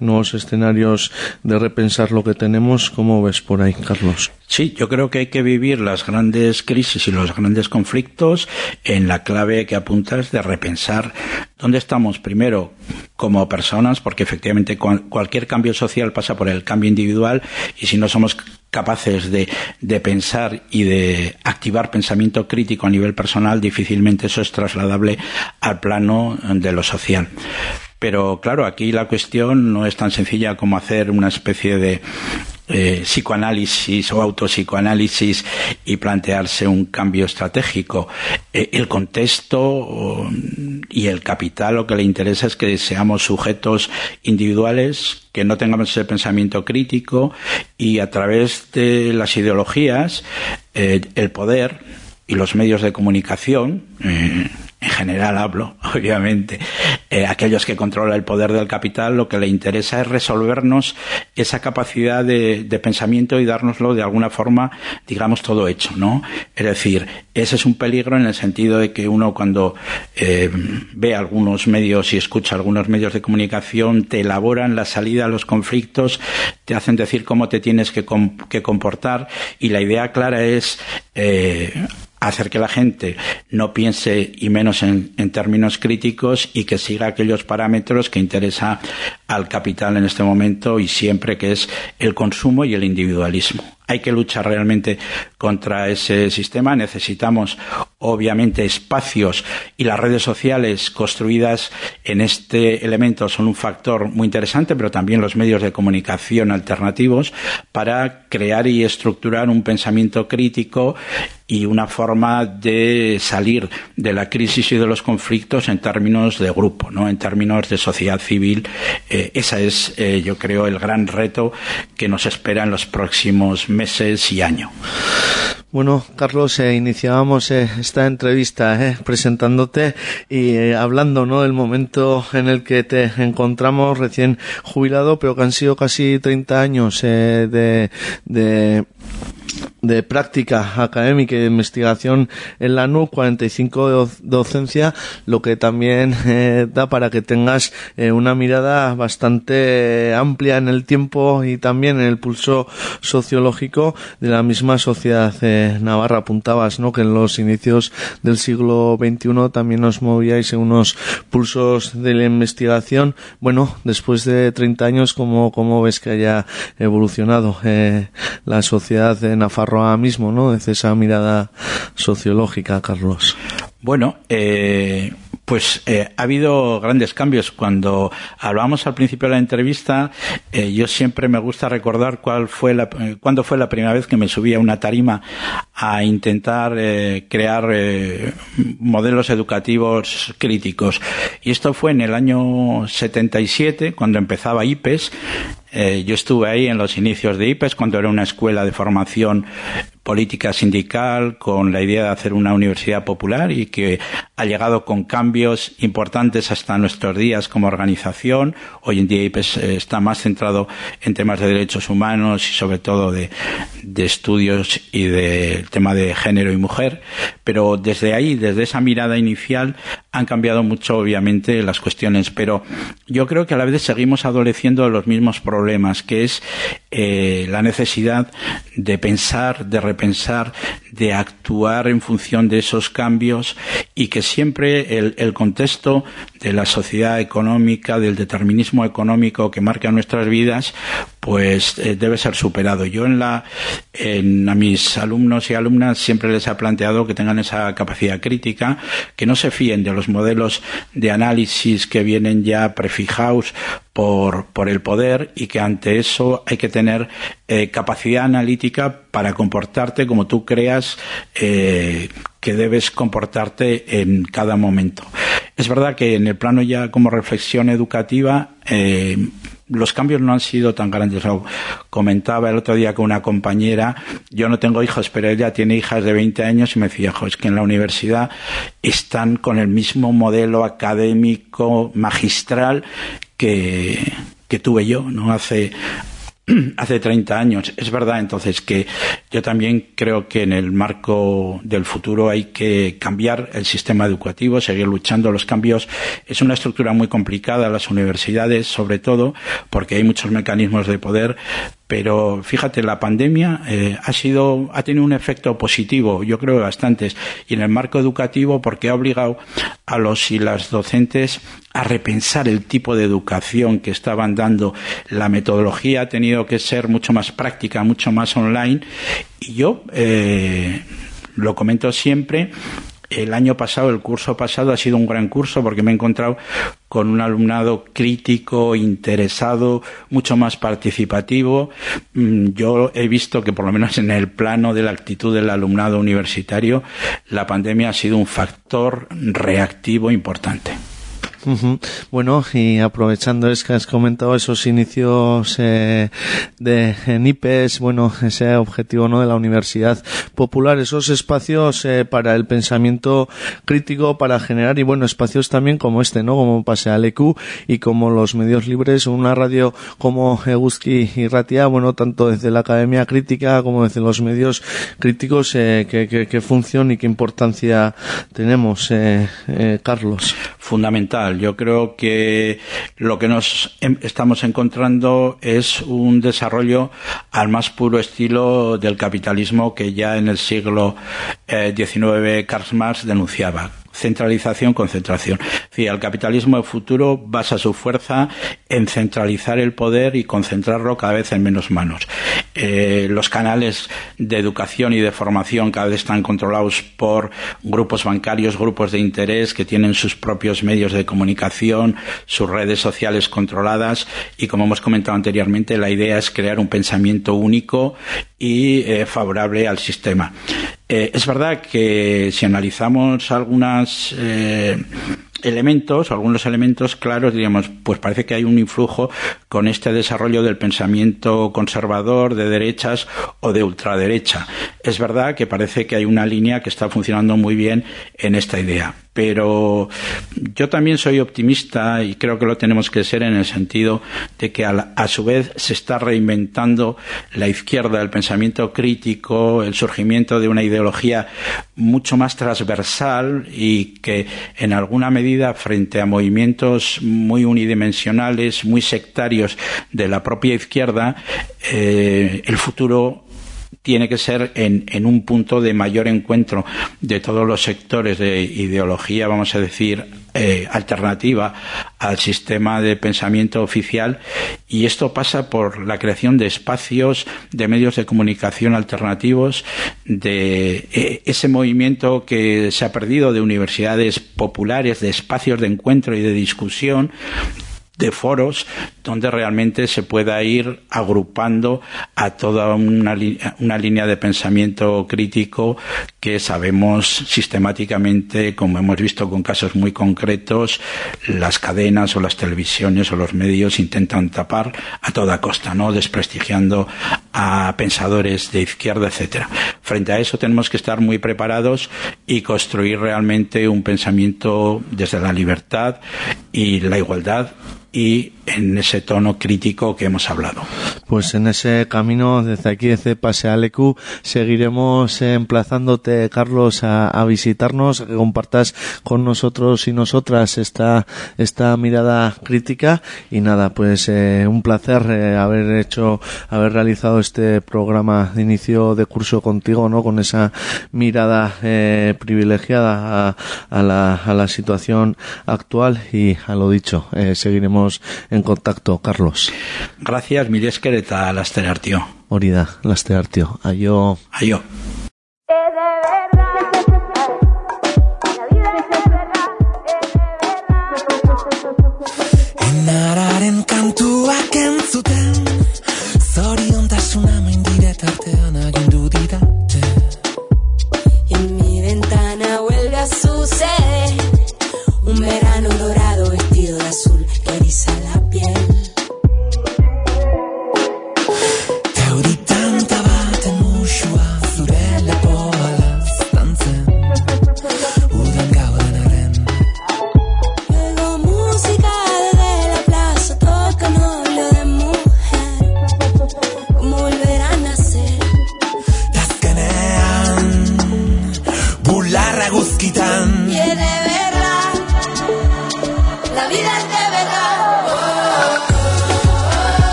nuevos escenarios de repensar lo que tenemos. ¿Cómo ves por ahí, Carlos? Sí, yo creo que hay que vivir las grandes crisis y los grandes conflictos en la clave que apuntas de repensar dónde estamos primero como personas, porque efectivamente cualquier cambio social pasa por el cambio individual y si no somos capaces de, de, pensar y de activar pensamiento crítico a nivel personal, difícilmente eso es trasladable al plano de lo social. Pero claro, aquí la cuestión no es tan sencilla como hacer una especie de eh, psicoanálisis o autopsicoanálisis y plantearse un cambio estratégico. Eh, el contexto y el capital lo que le interesa es que seamos sujetos individuales, que no tengamos ese pensamiento crítico y a través de las ideologías, eh, el poder y los medios de comunicación, en general hablo, obviamente, eh, aquellos que controlan el poder del capital, lo que le interesa es resolvernos esa capacidad de, pensamiento y dárnoslo de alguna forma, digamos, todo hecho, ¿no? Es decir, ese es un peligro en el sentido de que uno cuando eh, ve algunos medios y escucha algunos medios de comunicación, te elaboran la salida a los conflictos, te hacen decir cómo te tienes que, que comportar y la idea clara es eh, hacer que la gente no piense y menos en, términos críticos y que siga aquellos parámetros que interesa al capital en este momento y siempre que es el consumo y el individualismo. Hay que luchar realmente contra ese sistema. Necesitamos, obviamente, espacios y las redes sociales construidas en este elemento son un factor muy interesante, pero también los medios de comunicación alternativos para crear y estructurar un pensamiento crítico y una forma de salir de la crisis y de los conflictos en términos de grupo, ¿no? en términos de sociedad civil. Eh, ese es, eh, yo creo, el gran reto que nos espera en los próximos meses y año. Bueno, Carlos, eh, iniciábamos eh, esta entrevista eh, presentándote y eh, hablando, ¿no? El momento en el que te encontramos recién jubilado, pero que han sido casi 30 años de, de práctica académica y de investigación en la NU, 45 de docencia, lo que también eh, da para que tengas una mirada bastante amplia en el tiempo y también en el pulso sociológico de la misma sociedad navarra. Apuntabas ¿no? que en los inicios del siglo XXI también os movíais en unos pulsos de la investigación. Bueno, después de 30 años, ¿cómo, cómo ves que haya evolucionado la sociedad navarra? mismo, ¿no? Desde esa mirada sociológica, Carlos. Bueno, eh, pues eh, ha habido grandes cambios. Cuando hablábamos al principio de la entrevista, eh, yo siempre me gusta recordar cuál fue la, eh, cuándo fue la primera vez que me subí a una tarima a intentar eh, crear eh, modelos educativos críticos. Y esto fue en el año 77, cuando empezaba IPES. Yo estuve ahí en los inicios de IPES, cuando era una escuela de formación política sindical con la idea de hacer una universidad popular y que ha llegado con cambios importantes hasta nuestros días como organización. Hoy en día IPES está más centrado en temas de derechos humanos y sobre todo de, de estudios y de tema de género y mujer, pero desde ahí, desde esa mirada inicial, han cambiado mucho, obviamente, las cuestiones, pero yo creo que a la vez seguimos adoleciendo de los mismos problemas, que es eh, la necesidad de pensar, de repensar, de actuar en función de esos cambios y que siempre el, el contexto de la sociedad económica, del determinismo económico que marca nuestras vidas, pues eh, debe ser superado. Yo en la, en, a mis alumnos y alumnas siempre les he planteado que tengan esa capacidad crítica, que no se fíen de los modelos de análisis que vienen ya prefijados por, por el poder y que ante eso hay que tener eh, capacidad analítica para comportarte como tú creas eh, que debes comportarte en cada momento. Es verdad que en el plano ya como reflexión educativa eh, los cambios no han sido tan grandes. Lo comentaba el otro día con una compañera, yo no tengo hijos, pero ella tiene hijas de 20 años y me decía, es que en la universidad están con el mismo modelo académico magistral que, que tuve yo, ¿no? Hace hace 30 años. Es verdad entonces que yo también creo que en el marco del futuro hay que cambiar el sistema educativo, seguir luchando. Los cambios es una estructura muy complicada, las universidades sobre todo, porque hay muchos mecanismos de poder, pero fíjate, la pandemia eh, ha sido, ha tenido un efecto positivo, yo creo que bastantes, y en el marco educativo porque ha obligado a los y las docentes a repensar el tipo de educación que estaban dando. La metodología ha tenido que ser mucho más práctica, mucho más online, y yo eh, lo comento siempre, el año pasado, el curso pasado, ha sido un gran curso porque me he encontrado con un alumnado crítico, interesado, mucho más participativo. Yo he visto que por lo menos en el plano de la actitud del alumnado universitario, la pandemia ha sido un factor reactivo importante. Bueno, y aprovechando es que has comentado esos inicios eh, de en IPES, bueno, ese objetivo no de la Universidad Popular, esos espacios eh, para el pensamiento crítico, para generar y bueno, espacios también como este, ¿no? Como Pasea EQ y como los medios libres, una radio como Eguski y Ratia, bueno, tanto desde la Academia Crítica como desde los medios críticos, eh, qué, qué, qué función y qué importancia tenemos, eh, eh, Carlos. Fundamental yo creo que lo que nos estamos encontrando es un desarrollo al más puro estilo del capitalismo que ya en el siglo XIX eh, Karl Marx denunciaba centralización, concentración. El capitalismo del futuro basa su fuerza en centralizar el poder y concentrarlo cada vez en menos manos. eh, los canales de educación y de formación cada vez están controlados por grupos bancarios, grupos de interés que tienen sus propios medios de comunicación, sus redes sociales controladas y como hemos comentado anteriormente, la idea es crear un pensamiento único y eh, favorable al sistema. Eh, es verdad que si analizamos algunas eh, elementos, algunos elementos claros, diríamos, pues parece que hay un influjo con este desarrollo del pensamiento conservador, de derechas o de ultraderecha. Es verdad que parece que hay una línea que está funcionando muy bien en esta idea pero yo también soy optimista y creo que lo tenemos que ser en el sentido de que a, su vez se está reinventando la izquierda, el pensamiento crítico, el surgimiento de una ideología mucho más transversal y que en alguna medida frente a movimientos muy unidimensionales, muy sectarios de la propia izquierda, eh, el futuro tiene que ser en, un punto de mayor encuentro de todos los sectores de ideología, vamos a decir, eh, alternativa al sistema de pensamiento oficial. Y esto pasa por la creación de espacios de medios de comunicación alternativos, de eh, ese movimiento que se ha perdido de universidades populares, de espacios de encuentro y de discusión de foros donde realmente se pueda ir agrupando a toda una, una, línea de pensamiento crítico que sabemos sistemáticamente, como hemos visto con casos muy concretos, las cadenas o las televisiones o los medios intentan tapar a toda costa, ¿no? desprestigiando a pensadores de izquierda, etcétera. Frente a eso tenemos que estar muy preparados y construir realmente un pensamiento desde la libertad y la igualdad y en ese tono crítico que hemos hablado. Pues en ese camino, desde aquí, desde Pase Alecu, seguiremos emplazándote, Carlos, a, visitarnos, que compartas con nosotros y nosotras esta, esta mirada crítica. Y nada, pues eh, un placer eh, haber hecho, haber realizado este programa de inicio de curso contigo, ¿no? Con esa mirada eh, privilegiada a, a, la, a la situación actual y a lo dicho, seguiremos en contacto, Carlos. Gracias, mil esker eta laster hartio. Hori da, laster hartio. Aio. Aio. Enararen kantuak entzuten Zoriontasuna mendire tartean agindu didate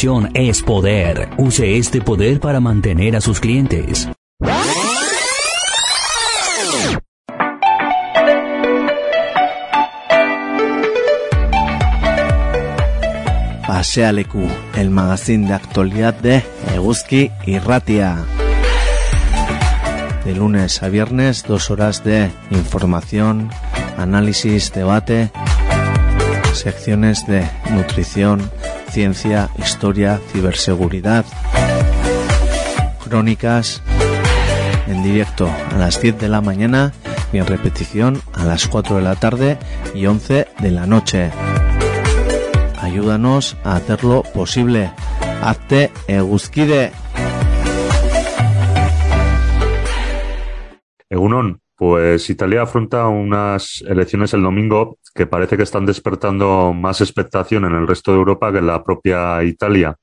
Es poder. Use este poder para mantener a sus clientes. Pasealecu, el magazine de actualidad de Eguzki y Ratia. De lunes a viernes, dos horas de información, análisis, debate, secciones de nutrición, ciencia, historia, ciberseguridad, crónicas en directo a las 10 de la mañana y en repetición a las 4 de la tarde y 11 de la noche. Ayúdanos a hacerlo posible. Hazte eguzkide. Egunon, pues Italia afronta unas elecciones el domingo que parece que están despertando más expectación en el resto de Europa que en la propia Italia.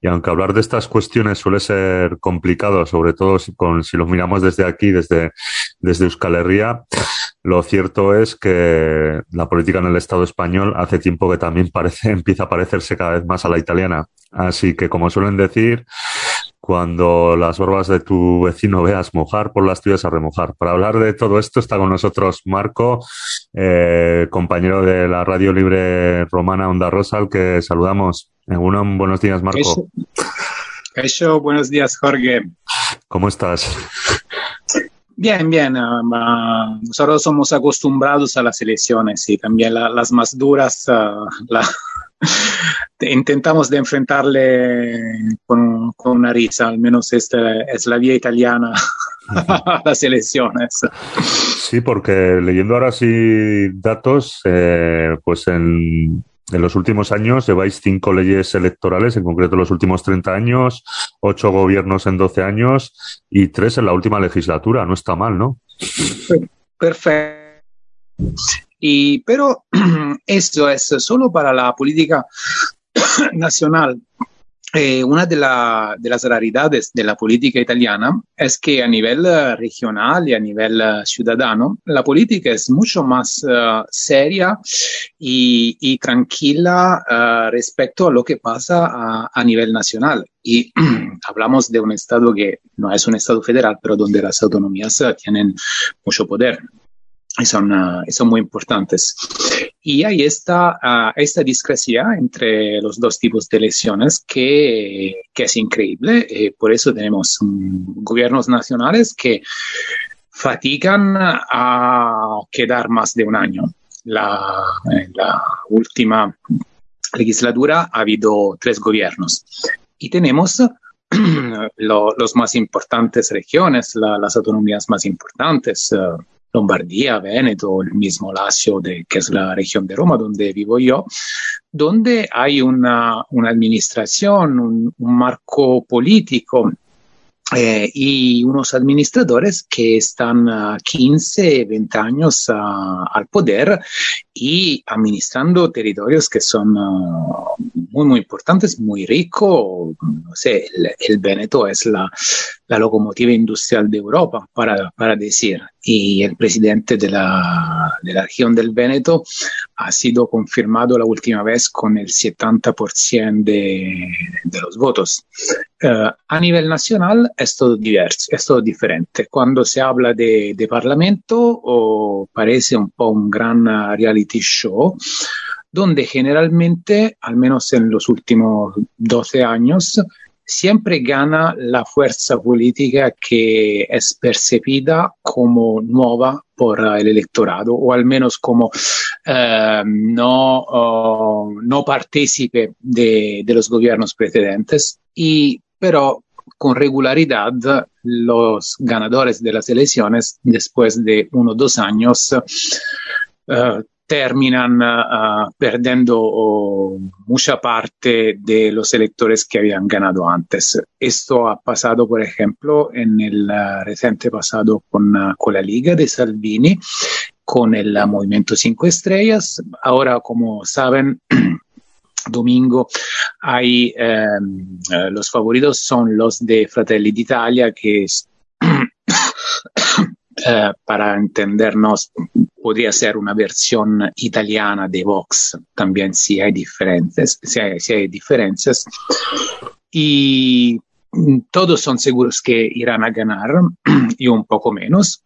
Y aunque hablar de estas cuestiones suele ser complicado, sobre todo si, con, los miramos desde aquí, desde, desde Euskal Herria, lo cierto es que la política en el Estado español hace tiempo que también parece, empieza a parecerse cada vez más a la italiana. Así que, como suelen decir, cuando las barbas de tu vecino veas mojar, por las tuyas a remojar. Para hablar de todo esto está con nosotros Marco, eh, compañero de la Radio Libre Romana Onda Rosa, al que saludamos. Uno, buenos días, Marco. Eso, eso, buenos días, Jorge. ¿Cómo estás? Bien, bien. Uh, nosotros somos acostumbrados a las elecciones y también la, las más duras uh, la, intentamos de enfrentarle con, con, una risa, al menos esta es la vía italiana a las elecciones. Sí, porque leyendo ahora sí datos, eh, pues en, en los últimos años lleváis cinco leyes electorales, en concreto los últimos 30 años, ocho gobiernos en 12 años y tres en la última legislatura. No está mal, ¿no? Perfecto. Y, pero eso es solo para la política nacional. Eh, una de, la, de, las raridades de la política italiana es que a nivel uh, regional y a nivel uh, ciudadano, la política es mucho más uh, seria y, y tranquila respecto a lo que pasa a, a nivel nacional. Y hablamos de un Estado que no es un Estado federal, pero donde las autonomías tienen mucho poder y son, uh, son muy importantes. Y hay esta, uh, esta entre los dos tipos de elecciones que, que es increíble. Eh, por eso tenemos um, gobiernos nacionales que fatigan a quedar más de un año. La, en la última legislatura ha habido tres gobiernos y tenemos lo, más importantes regiones, la, las autonomías más importantes. Uh, Lombardía, Veneto, el mismo Lazio, de, que es la región de Roma donde vivo yo, donde hay una, una administración, un, un, marco político eh, y unos administradores que están uh, 15, 20 años uh, al poder y administrando territorios que son uh, muy, muy importantes, muy ricos. No sé, el, el Veneto es la, la, locomotiva industrial de Europa, para, para decir. Y el presidente de la, de la región del Veneto ha sido confirmado la última vez con el 70% de, de los votos. Uh, a nivel nacional es todo diverso, es todo diferente. Cuando se habla de, de parlamento, o parece un po' un gran reality show, donde generalmente, al menos en los últimos 12 años, siempre gana la fuerza política que es percibida como nueva por el electorado o al menos como eh, no, uh, no partícipe de, los gobiernos precedentes. Y, pero con regularidad los ganadores de las elecciones después de uno o dos años uh, terminan uh, perdiendo uh, mucha parte de los electores que habían ganado antes. Esto ha pasado, por ejemplo, en el reciente pasado con, con la Liga de Salvini, con el Movimiento Cinco Estrellas. Ahora, como saben, domingo hay eh, los favoritos son los de Fratelli d'Italia que es, eh, para entendernos podría ser una versión italiana de Vox. También si hay diferencias si hay, si hay diferencias. Y todos son seguros que irán a ganar y un poco menos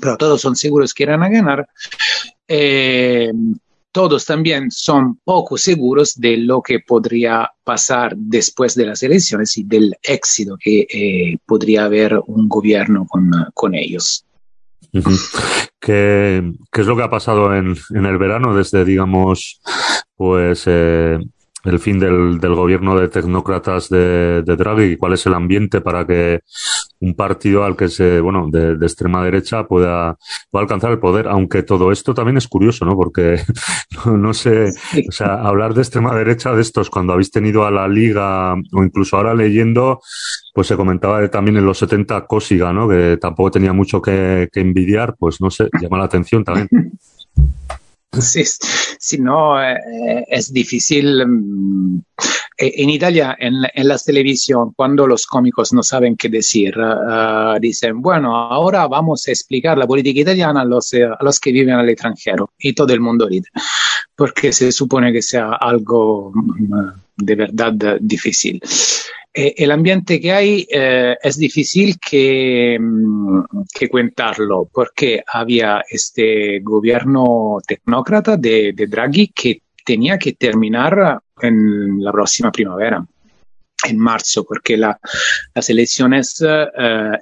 pero todos son seguros que irán a ganar. Eh, todos también son poco seguros de lo que podría pasar después de las elecciones y del éxito que eh, podría haber un gobierno con, con ellos. ¿Qué, ¿Qué, es lo que ha pasado en, en el verano desde, digamos, pues eh, el fin del, del, gobierno de tecnócratas de, de, Draghi? ¿Cuál es el ambiente para que un partido al que se, bueno, de, de extrema derecha pueda, pueda, alcanzar el poder? Aunque todo esto también es curioso, ¿no? Porque no, no sé, o sea, hablar de extrema derecha de estos cuando habéis tenido a la Liga o incluso ahora leyendo, pues se comentaba de, también en los 70 Cósiga, ¿no? Que tampoco tenía mucho que, que envidiar, pues no sé, llama la atención también. Si no, eh, es difícil. En Italia, en, en la televisión, cuando los cómicos no saben qué decir, uh, dicen, bueno, ahora vamos a explicar la política italiana a los, los que viven al extranjero. Y todo el mundo ríe, porque se supone que sea algo de verdad difícil. Eh, el ambiente que hay eh, es difícil que, que, contarlo porque había este gobierno tecnócrata de, de, Draghi que tenía que terminar en la próxima primavera en marzo porque la, las elecciones eh,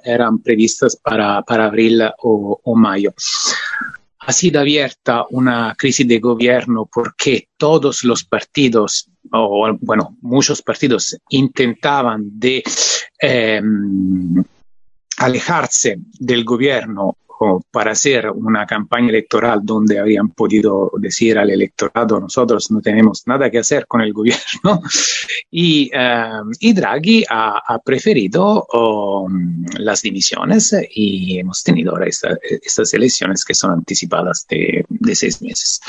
eran previstas para, para abril o mayo ha sido abierta una crisis de gobierno porque todos los partidos, o bueno, muchos partidos intentaban de eh, alejarse del gobierno para hacer una campaña electoral donde habrían podido decir al electorado nosotros no tenemos nada que hacer con el gobierno y, uh, y Draghi ha, ha preferido um, las dimisiones y hemos tenido ahora esta, estas elecciones que son anticipadas de, de seis meses.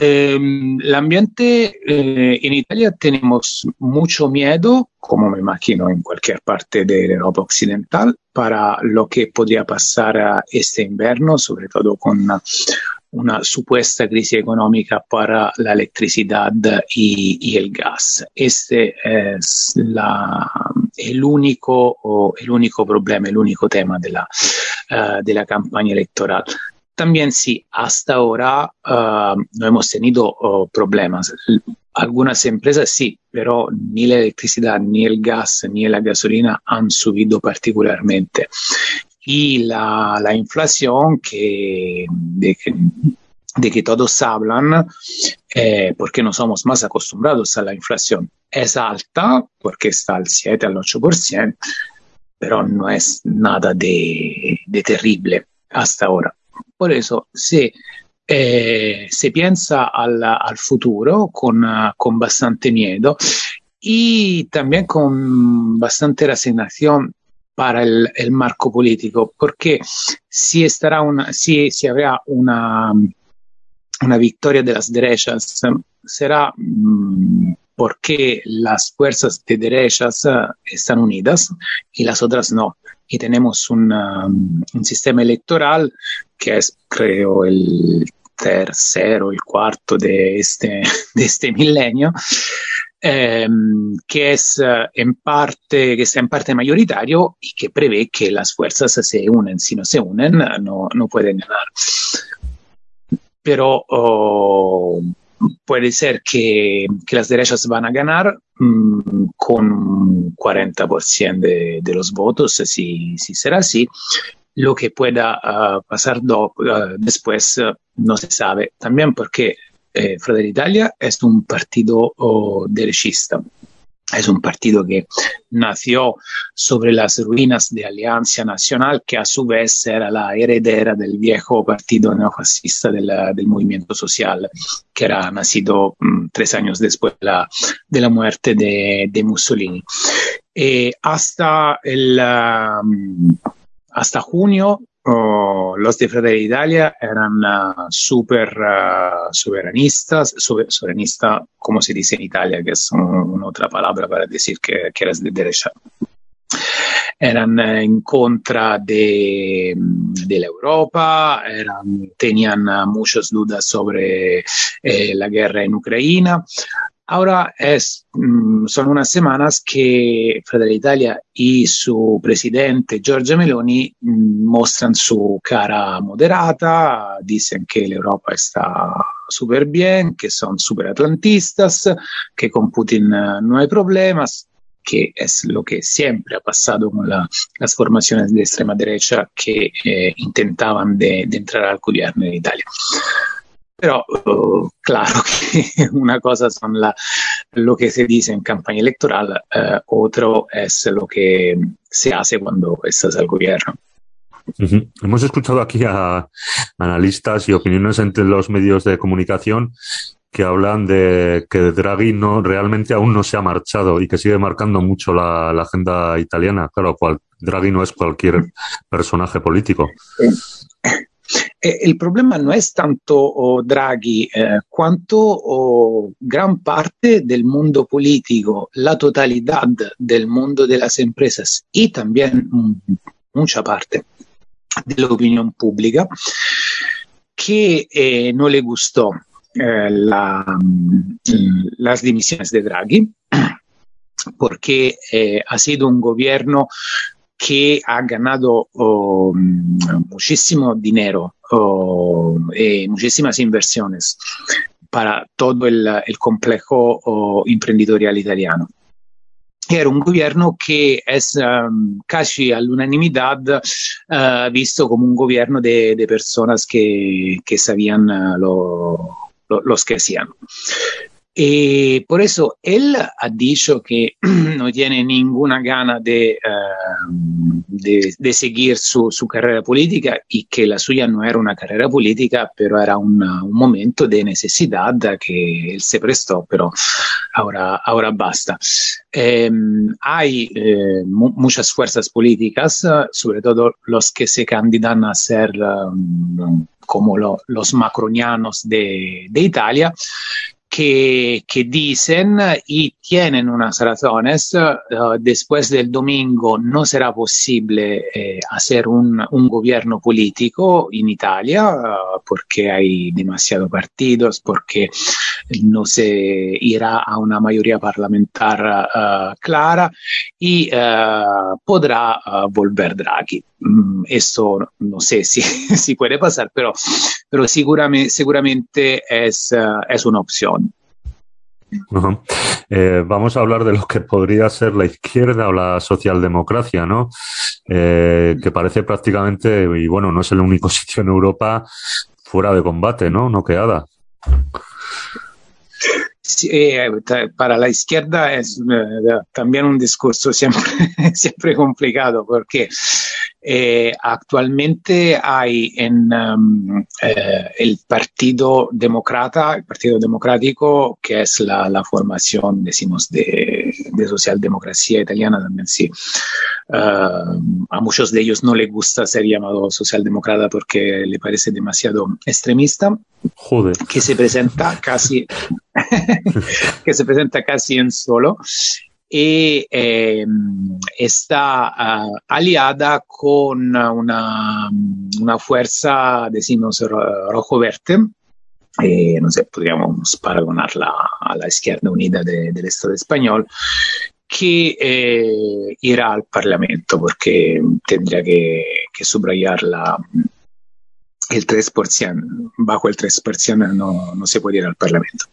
Eh, el ambiente eh, en Italia tenemos mucho miedo, como me imagino en cualquier parte de Europa occidental, para lo que podría pasar este invierno, sobre todo con una, supuesta crisis económica para la electricidad y, el gas. Este es el, único, el único problema, el único tema de la, uh, de la campaña electoral también sí, hasta ahora uh, no hemos tenido uh, problemas. Algunas empresas sí, pero ni la electricidad, ni el gas, ni la gasolina han subido particularmente. Y la, la inflación que, de, que, todos hablan, eh, porque no somos más acostumbrados a la inflación, es alta, porque está al 7, al 8%, pero no es nada de terrible hasta ahora. Por eso, se, eh, se piensa al, futuro con, uh, con, bastante miedo y también con bastante resignación para el, marco político, porque si, estará una, si, si habrá una, una victoria de las derechas, será mmm, porque las fuerzas de derechas uh, están unidas y las otras no. Y tenemos un, un sistema electoral que es, creo, el tercero, el cuarto de este, de este milenio, eh, que es uh, en parte, que está en parte mayoritario y que prevé que las fuerzas se unen. Si no se unen, no, no pueden ganar. Pero oh, puede ser que, que, las derechas van a ganar mmm, con 40% de, de, los votos, si, si será así. Lo que pueda uh, pasar uh, después uh, no se sabe. También porque eh, Fratelli Italia es un partido derechista. es un partido que nació sobre las ruinas de Alianza Nacional, que a su vez era la heredera del viejo partido neofascista del, del movimiento social, que era nacido mm, tres años después de la, de la muerte de, Mussolini. Eh, hasta, el, hasta junio Oh, los de Italia eran uh, super uh, soberanistas, sober, soberanista, como se dice en Italia, que es un, una otra palabra para decir que, que eres de derecha. Eran uh, en contra de, de la Europa, eran, tenían muchas dudas sobre eh, la guerra en Ucrania. Ahora es, mm, son unas semanas que Fratelli Italia y su presidente Giorgia Meloni mm, muestran su cara moderata, dicen que la Europa está súper bien, que son súper atlantistas, que con Putin eh, no hay problemas, que es lo que siempre ha pasado con la, las formaciones de extrema derecha que eh, intentaban de, de entrar al gobierno en Italia. Pero uh, claro que una cosa son la, lo que se dice en campaña electoral, uh, otro es lo que se hace cuando estás al gobierno. Uh -huh. Hemos escuchado aquí a analistas y opiniones entre los medios de comunicación que hablan de que Draghi no realmente aún no se ha marchado y que sigue marcando mucho la, la agenda italiana. Claro, cual, Draghi no es cualquier personaje político. Eh, el problema no es tanto oh, Draghi eh, cuanto oh, gran parte del mundo político, la totalidad del mundo de las empresas y también mm, mucha parte de la opinión pública que eh, no le gustó eh, la, mm, las dimisiones de Draghi porque eh, ha sido un gobierno que ha ganado oh, muchísimo dinero oh, y muchísimas inversiones para todo el, complejo oh, emprendedorial italiano. Era un gobierno que es um, casi all'unanimità uh, visto come un gobierno de, personas que, que sabían uh, lo, lo, los que hacían. Y por eso él ha dicho que no tiene ninguna gana de, uh, de, de seguir su, su, carrera política y que la suya no era una carrera política, pero era un momento de necesidad que él se prestó, pero ahora, ahora basta. Eh, hay eh, mu muchas fuerzas políticas, uh, sobre todo los que se candidan a ser um, como lo, los macronianos de, de Italia, que, dicen y tienen unas razones. Uh, después del domingo no será posible eh, hacer un, un, gobierno político en Italia uh, porque hay demasiados partidos, porque no se irá a una mayoría parlamentar uh, clara y podrá volver Draghi. Mm, esto no sé si, si puede pasar, pero, pero seguramente, seguramente es, es una opción. Eh, vamos a hablar de lo que podría ser la izquierda o la socialdemocracia, ¿no? Eh, que parece prácticamente, y bueno, no es el único sitio en Europa fuera de combate, ¿no? Noqueada. Eh, para la izquierda es eh, también un discurso siempre, complicado porque eh, actualmente hay en um, eh, el Partido Demócrata, el Partido Democrático, que es la formación, decimos, de, de, socialdemocracia italiana también, sí. Uh, a muchos de ellos no les gusta ser llamado socialdemócrata porque le parece demasiado extremista. Joder. Que se presenta casi, que se presenta casi en solo y eh, está uh, aliada con una, una fuerza, decimos, rojo-verde, eh, no sé, podríamos paragonarla a la izquierda unida de, del Estado español, que eh, irá al Parlamento porque tendría que, que subrayar el 3%, bajo el 3% no, no se puede ir al Parlamento.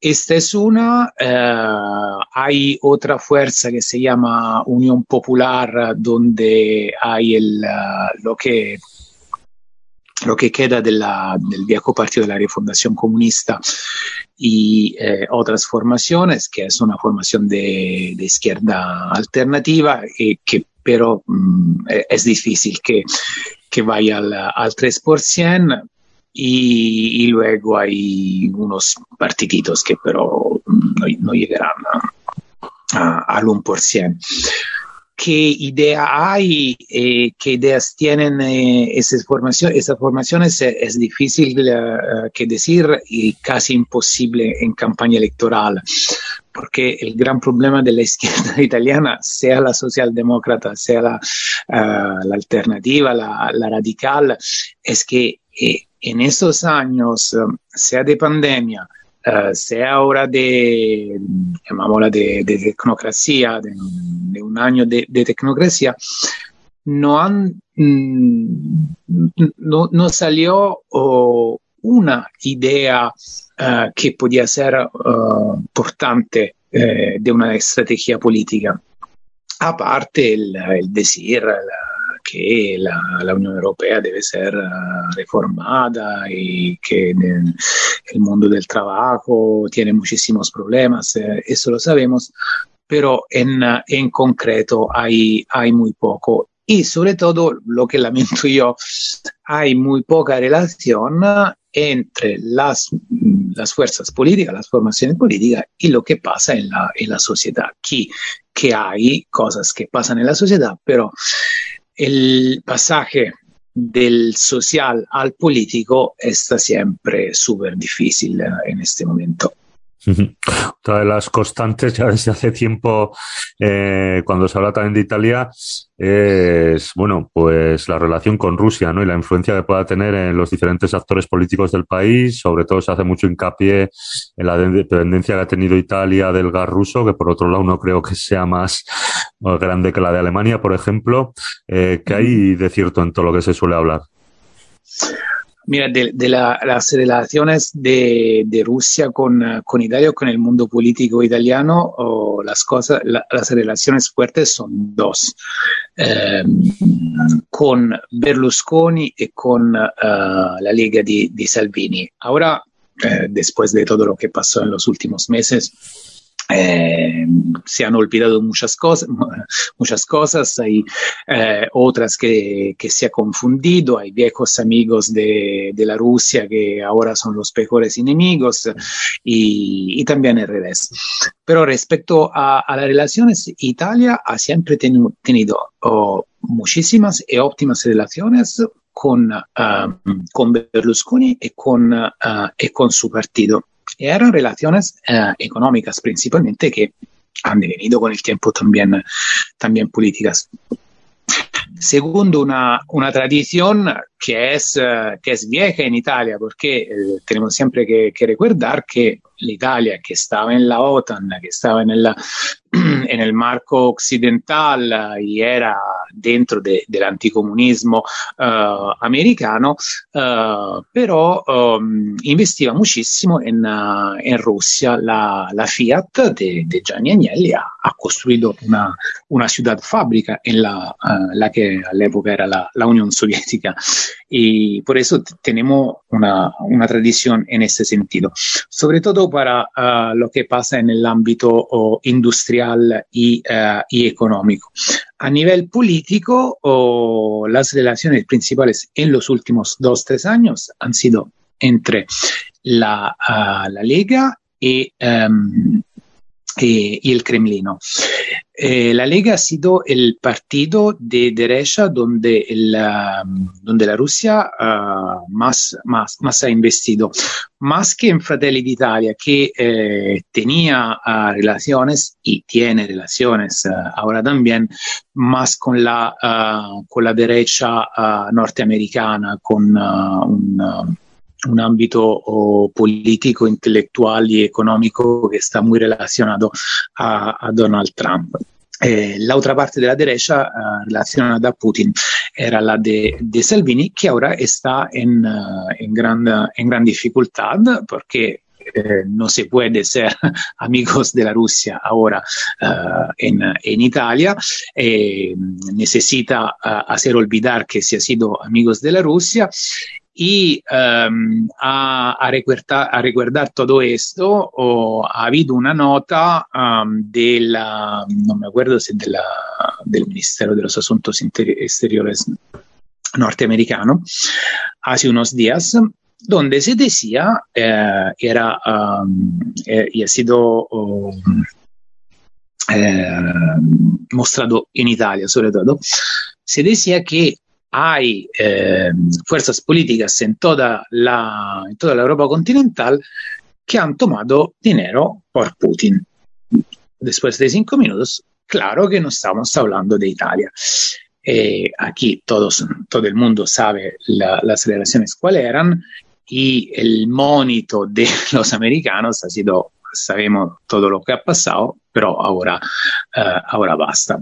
Esta es una, eh, hay otra fuerza que se llama Unión Popular, donde hay el, lo que lo que queda del viejo partido de la refundación comunista y eh, otras formaciones, que es una formación de, izquierda alternativa, y que pero mm, es difícil que, que vaya al, al 3%. Y, y, luego hay unos partiditos que pero no, no llegarán a, a, al 1% qué idea hay, eh, qué ideas tienen eh, esas, formaciones, esas formaciones, eh, es difícil uh, que decir y casi imposible en campaña electoral, porque el gran problema de la izquierda italiana, sea la socialdemócrata, sea la, la alternativa, la, la, radical, es que en esos años, sea de pandemia, Uh, sea ahora de, llamámosla de, de tecnocracia, de, de, un año de, de tecnocracia, no, han, mm, no, no, salió oh, una idea uh, que podía ser uh, importante eh, de una estrategia política. Aparte el, el decir, la, que la, la, Unión Europea debe ser uh, reformada y que el mundo del trabajo tiene muchísimos problemas, eh, eso lo sabemos, pero en, uh, en concreto hay, hay muy poco. Y sobre todo, lo que lamento yo, hay muy poca relación entre las, las fuerzas políticas, las formaciones políticas y lo que pasa en la, en la sociedad. Aquí que hay cosas que pasan en la sociedad, pero el pasaje del social al político está siempre súper difícil en este momento. Otra de las constantes ya desde hace tiempo, eh, cuando se habla también de Italia, es, bueno, pues la relación con Rusia, ¿no? Y la influencia que pueda tener en los diferentes actores políticos del país. Sobre todo se hace mucho hincapié en la dependencia que ha tenido Italia del gas ruso, que por otro lado no creo que sea más grande que la de Alemania, por ejemplo. Eh, ¿Qué hay de cierto en todo lo que se suele hablar? Mira, de, de la, las relaciones de, de Rusia con, con, Italia con el mundo político italiano, o las cosas, la, las relaciones fuertes son dos, eh, con Berlusconi y con uh, la Lega di, di Salvini. Ahora, eh, después de todo lo que pasó en los últimos meses, eh, se han olvidado muchas cosas, muchas cosas, hay eh, otras que, que, se ha confundido, hay viejos amigos de, de, la Rusia que ahora son los peores enemigos y, también al revés. Pero respecto a, a, las relaciones, Italia ha siempre tenido, muchísimas y óptimas relaciones con, uh, con Berlusconi y con, uh, y con su partido eran relaciones eh, económicas principalmente que han devenido con el tiempo también, también políticas. Segundo una, una tradición que es, uh, que es vieja en Italia, porque eh, tenemos siempre que, que recordar que l'Italia che stava nella OTAN, che stava en el marco occidental y era dentro de, del uh, americano, uh, però um, investiva muchísimo en, uh, en Rusia. La, la Fiat de, Gianni Agnelli ha, ha costruito una, una ciudad fábrica en la, la que all'epoca era la, la Unión Soviética. Y por eso tenemos una, una tradición en ese sentido. Sobre todo para uh, lo que pasa en el ámbito industrial y, uh, y, económico. A nivel político, oh, las relaciones principales en los últimos dos, tres años han sido entre la, uh, la Lega y, um, y, y, el Kremlino. Eh, la Lega ha sido el partido de derecha donde, el, donde la Rusia uh, más, más, más, ha investido, más que en Fratelli d'Italia, que eh, tenía uh, relaciones y tiene relaciones uh, ahora también, más con la, con la derecha norteamericana, con un un ámbito político, intelectual y económico que está muy relacionado a, Donald Trump. Eh, la otra parte de la derecha uh, relacionada a Putin era la de, Salvini, que ahora está en, uh, en, gran, en gran dificultad porque eh, no se puede ser amigos de la Rusia ahora en, en, Italia, eh, necesita hacer olvidar que se ha sido amigos de la Rusia Y um, a, a, recuerda, a, recordar todo esto, ha habido una nota um, de la, no me acuerdo si de la, del Ministerio de los Asuntos Exteriores norteamericano, hace unos días, donde se decía, eh, era, um, eh, y ha sido um, eh, mostrado en Italia sobre todo, se decía que hay eh, fuerzas políticas en toda, la, en toda la Europa continental que han tomado dinero por Putin. Después de cinco minutos, claro que no estamos hablando de Italia. Eh, aquí todos, todo el mundo sabe la, las relaciones cuáles eran y el monito de los americanos ha sido, sabemos todo lo que ha pasado, pero ahora, uh, ahora basta.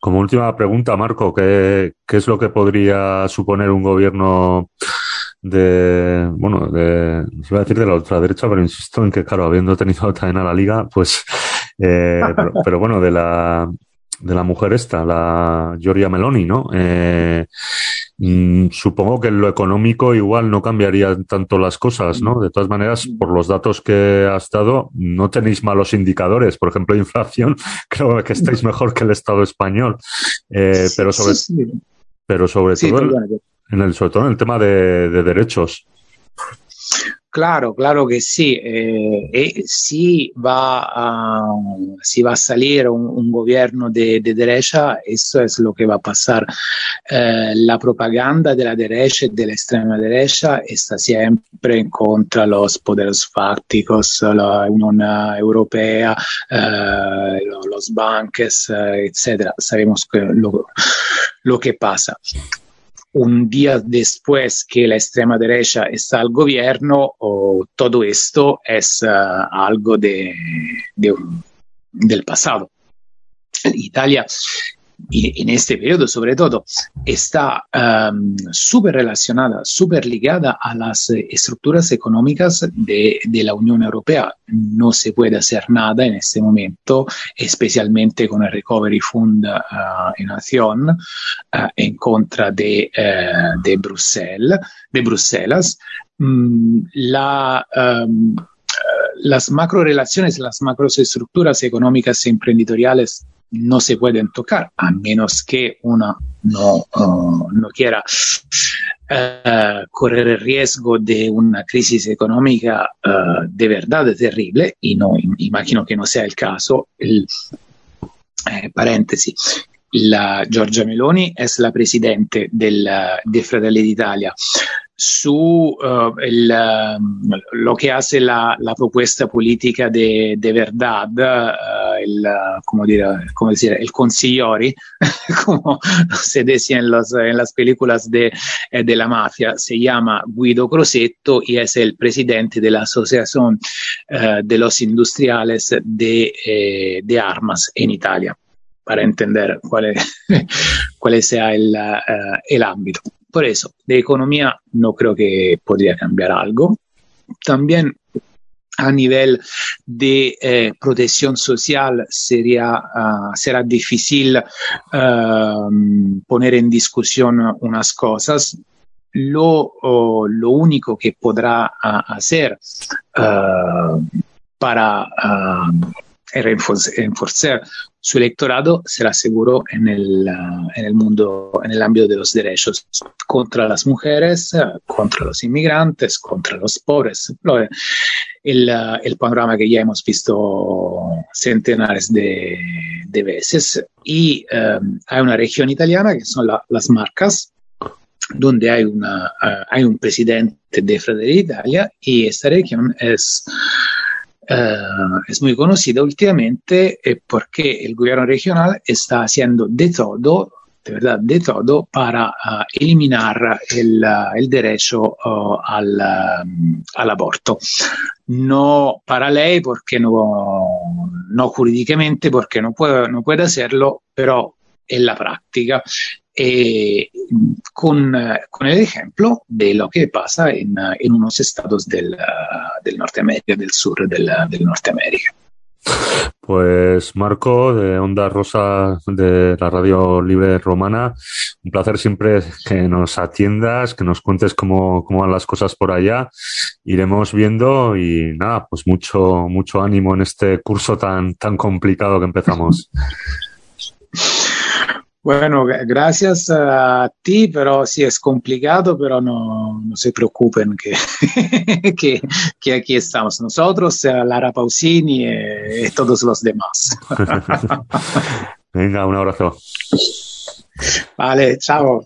Como última pregunta, Marco, ¿qué, ¿qué, es lo que podría suponer un gobierno de, bueno, de, se iba a decir de la ultraderecha, pero insisto en que, claro, habiendo tenido también a la liga, pues, eh, pero, pero, bueno, de la, de la mujer esta, la Giorgia Meloni, ¿no? Eh, Mm, supongo que en lo económico igual no cambiaría tanto las cosas, ¿no? De todas maneras, por los datos que has dado, no tenéis malos indicadores. Por ejemplo, inflación, creo que estáis mejor que el Estado español. Eh, pero sobre, pero todo, en el, sobre todo en el tema de, de derechos. Claro, claro que sí. Eh, eh, si, va a, si va a salir un, gobierno de, de, derecha, eso es lo que va a pasar. Eh, la propaganda de la derecha y de la extrema derecha está siempre contra los poderes fácticos, la Unión Europea, eh, los eh, etc. Sabemos lo que pasa un día después que la extrema derecha está al gobierno, todo esto es uh, algo de, de, del pasado. Italia en este periodo sobre todo, está um, súper relacionada, súper ligada a las eh, estructuras económicas de, de, la Unión Europea. No se puede hacer nada en este momento, especialmente con el Recovery Fund uh, en acción uh, en contra de, Bruselas. Mm, um, las macro relaciones, las macro estructuras económicas e empresariales no se pueden tocar, a menos que uno no, uh, no quiera uh, correr el riesgo de una crisis económica uh, de verdad terrible, y no imagino que no sea el caso. Eh, paréntesis. La Giorgia Meloni es la presidente del, de Fratelli d'Italia. Su uh, uh, lo que hace la, la propuesta política de, de verdad, uh, el, como, dire, como decir, el consigliori, como se decía en, las películas de, eh, de, la mafia, se llama Guido Crosetto y es el presidente de la Asociación de los Industriales de, eh, de Armas en Italia para entender cuál, cuál sea el, el ámbito. Por eso, de economía no creo que podría cambiar algo. También a nivel de eh, protección social sería, uh, será difícil uh, poner en discusión unas cosas. Lo, lo único que podrá hacer para reforzar su electorado será seguro en el, uh, en el mundo, en el ámbito de los derechos contra las mujeres, uh, contra los inmigrantes, contra los pobres. El, uh, el, panorama que ya hemos visto centenares de, de veces. Y um, hay una región italiana que son la, las marcas, donde hay, una, hay un presidente de Fratelli Italia y esta región es Uh, es muy conocida últimamente eh, porque el gobierno regional está haciendo de todo, de verdad, de todo para uh, eliminar el, uh, el derecho al, al, aborto. No para ley, porque no, no jurídicamente, porque no puede, no puede hacerlo, pero en la práctica eh, con, con, el ejemplo de lo que pasa en, en unos estados del, del Norteamérica, del sur del, del Norteamérica. Pues Marco, de Onda Rosa de la Radio Libre Romana, un placer siempre que nos atiendas, que nos cuentes cómo, cómo van las cosas por allá. Iremos viendo y nada, pues mucho, mucho ánimo en este curso tan, tan complicado que empezamos. Bueno, gracias a ti, pero sí es complicado, pero no, no se preocupen que, que, que, aquí estamos nosotros, Lara Pausini y, y todos los demás. Venga, un abrazo. Vale, chao.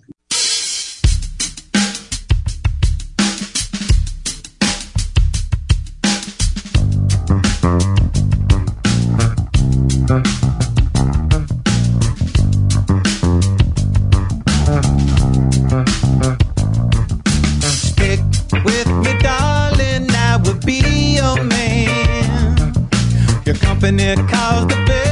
Company calls the best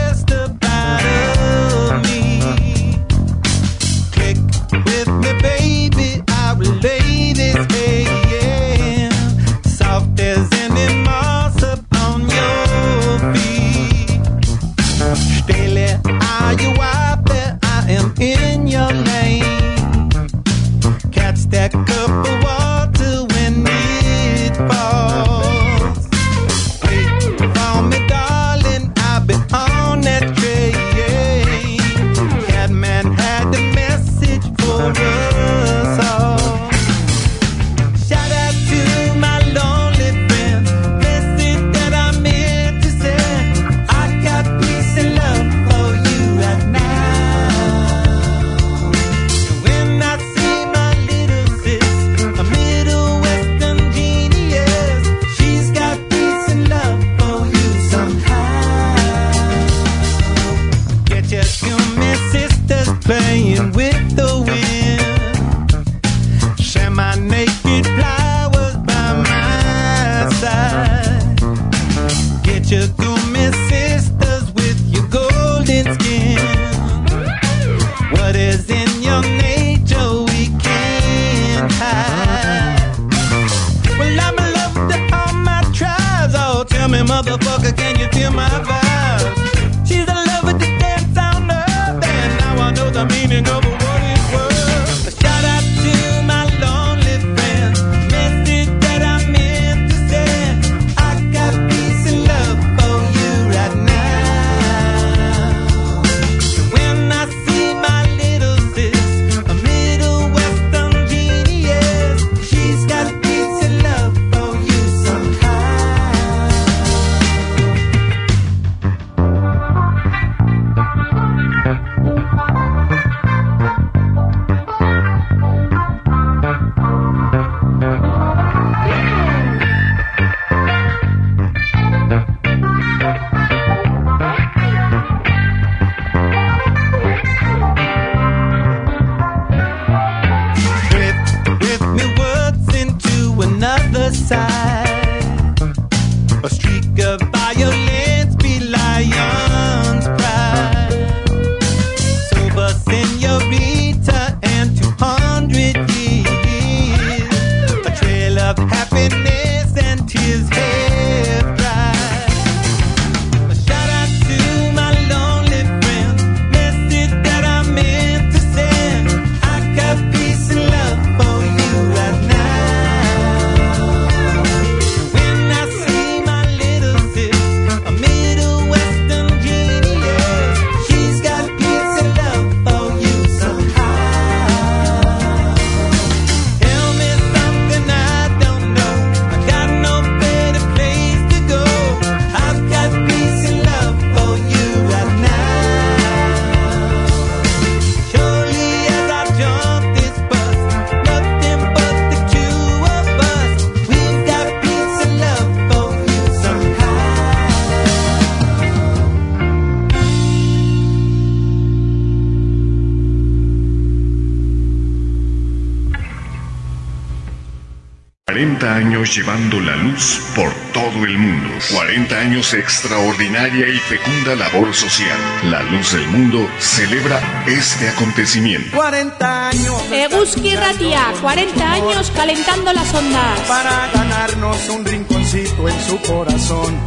40 años llevando la luz por todo el mundo. 40 años extraordinaria y fecunda labor social. La Luz del Mundo celebra este acontecimiento. 40 años. Eh, Eguski Ratia, 40 años calentando las ondas. Para ganarnos un rinconcito en su corazón.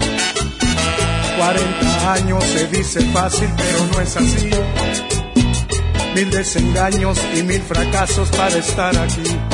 40 años se dice fácil, pero no es así. Mil desengaños y mil fracasos para estar aquí.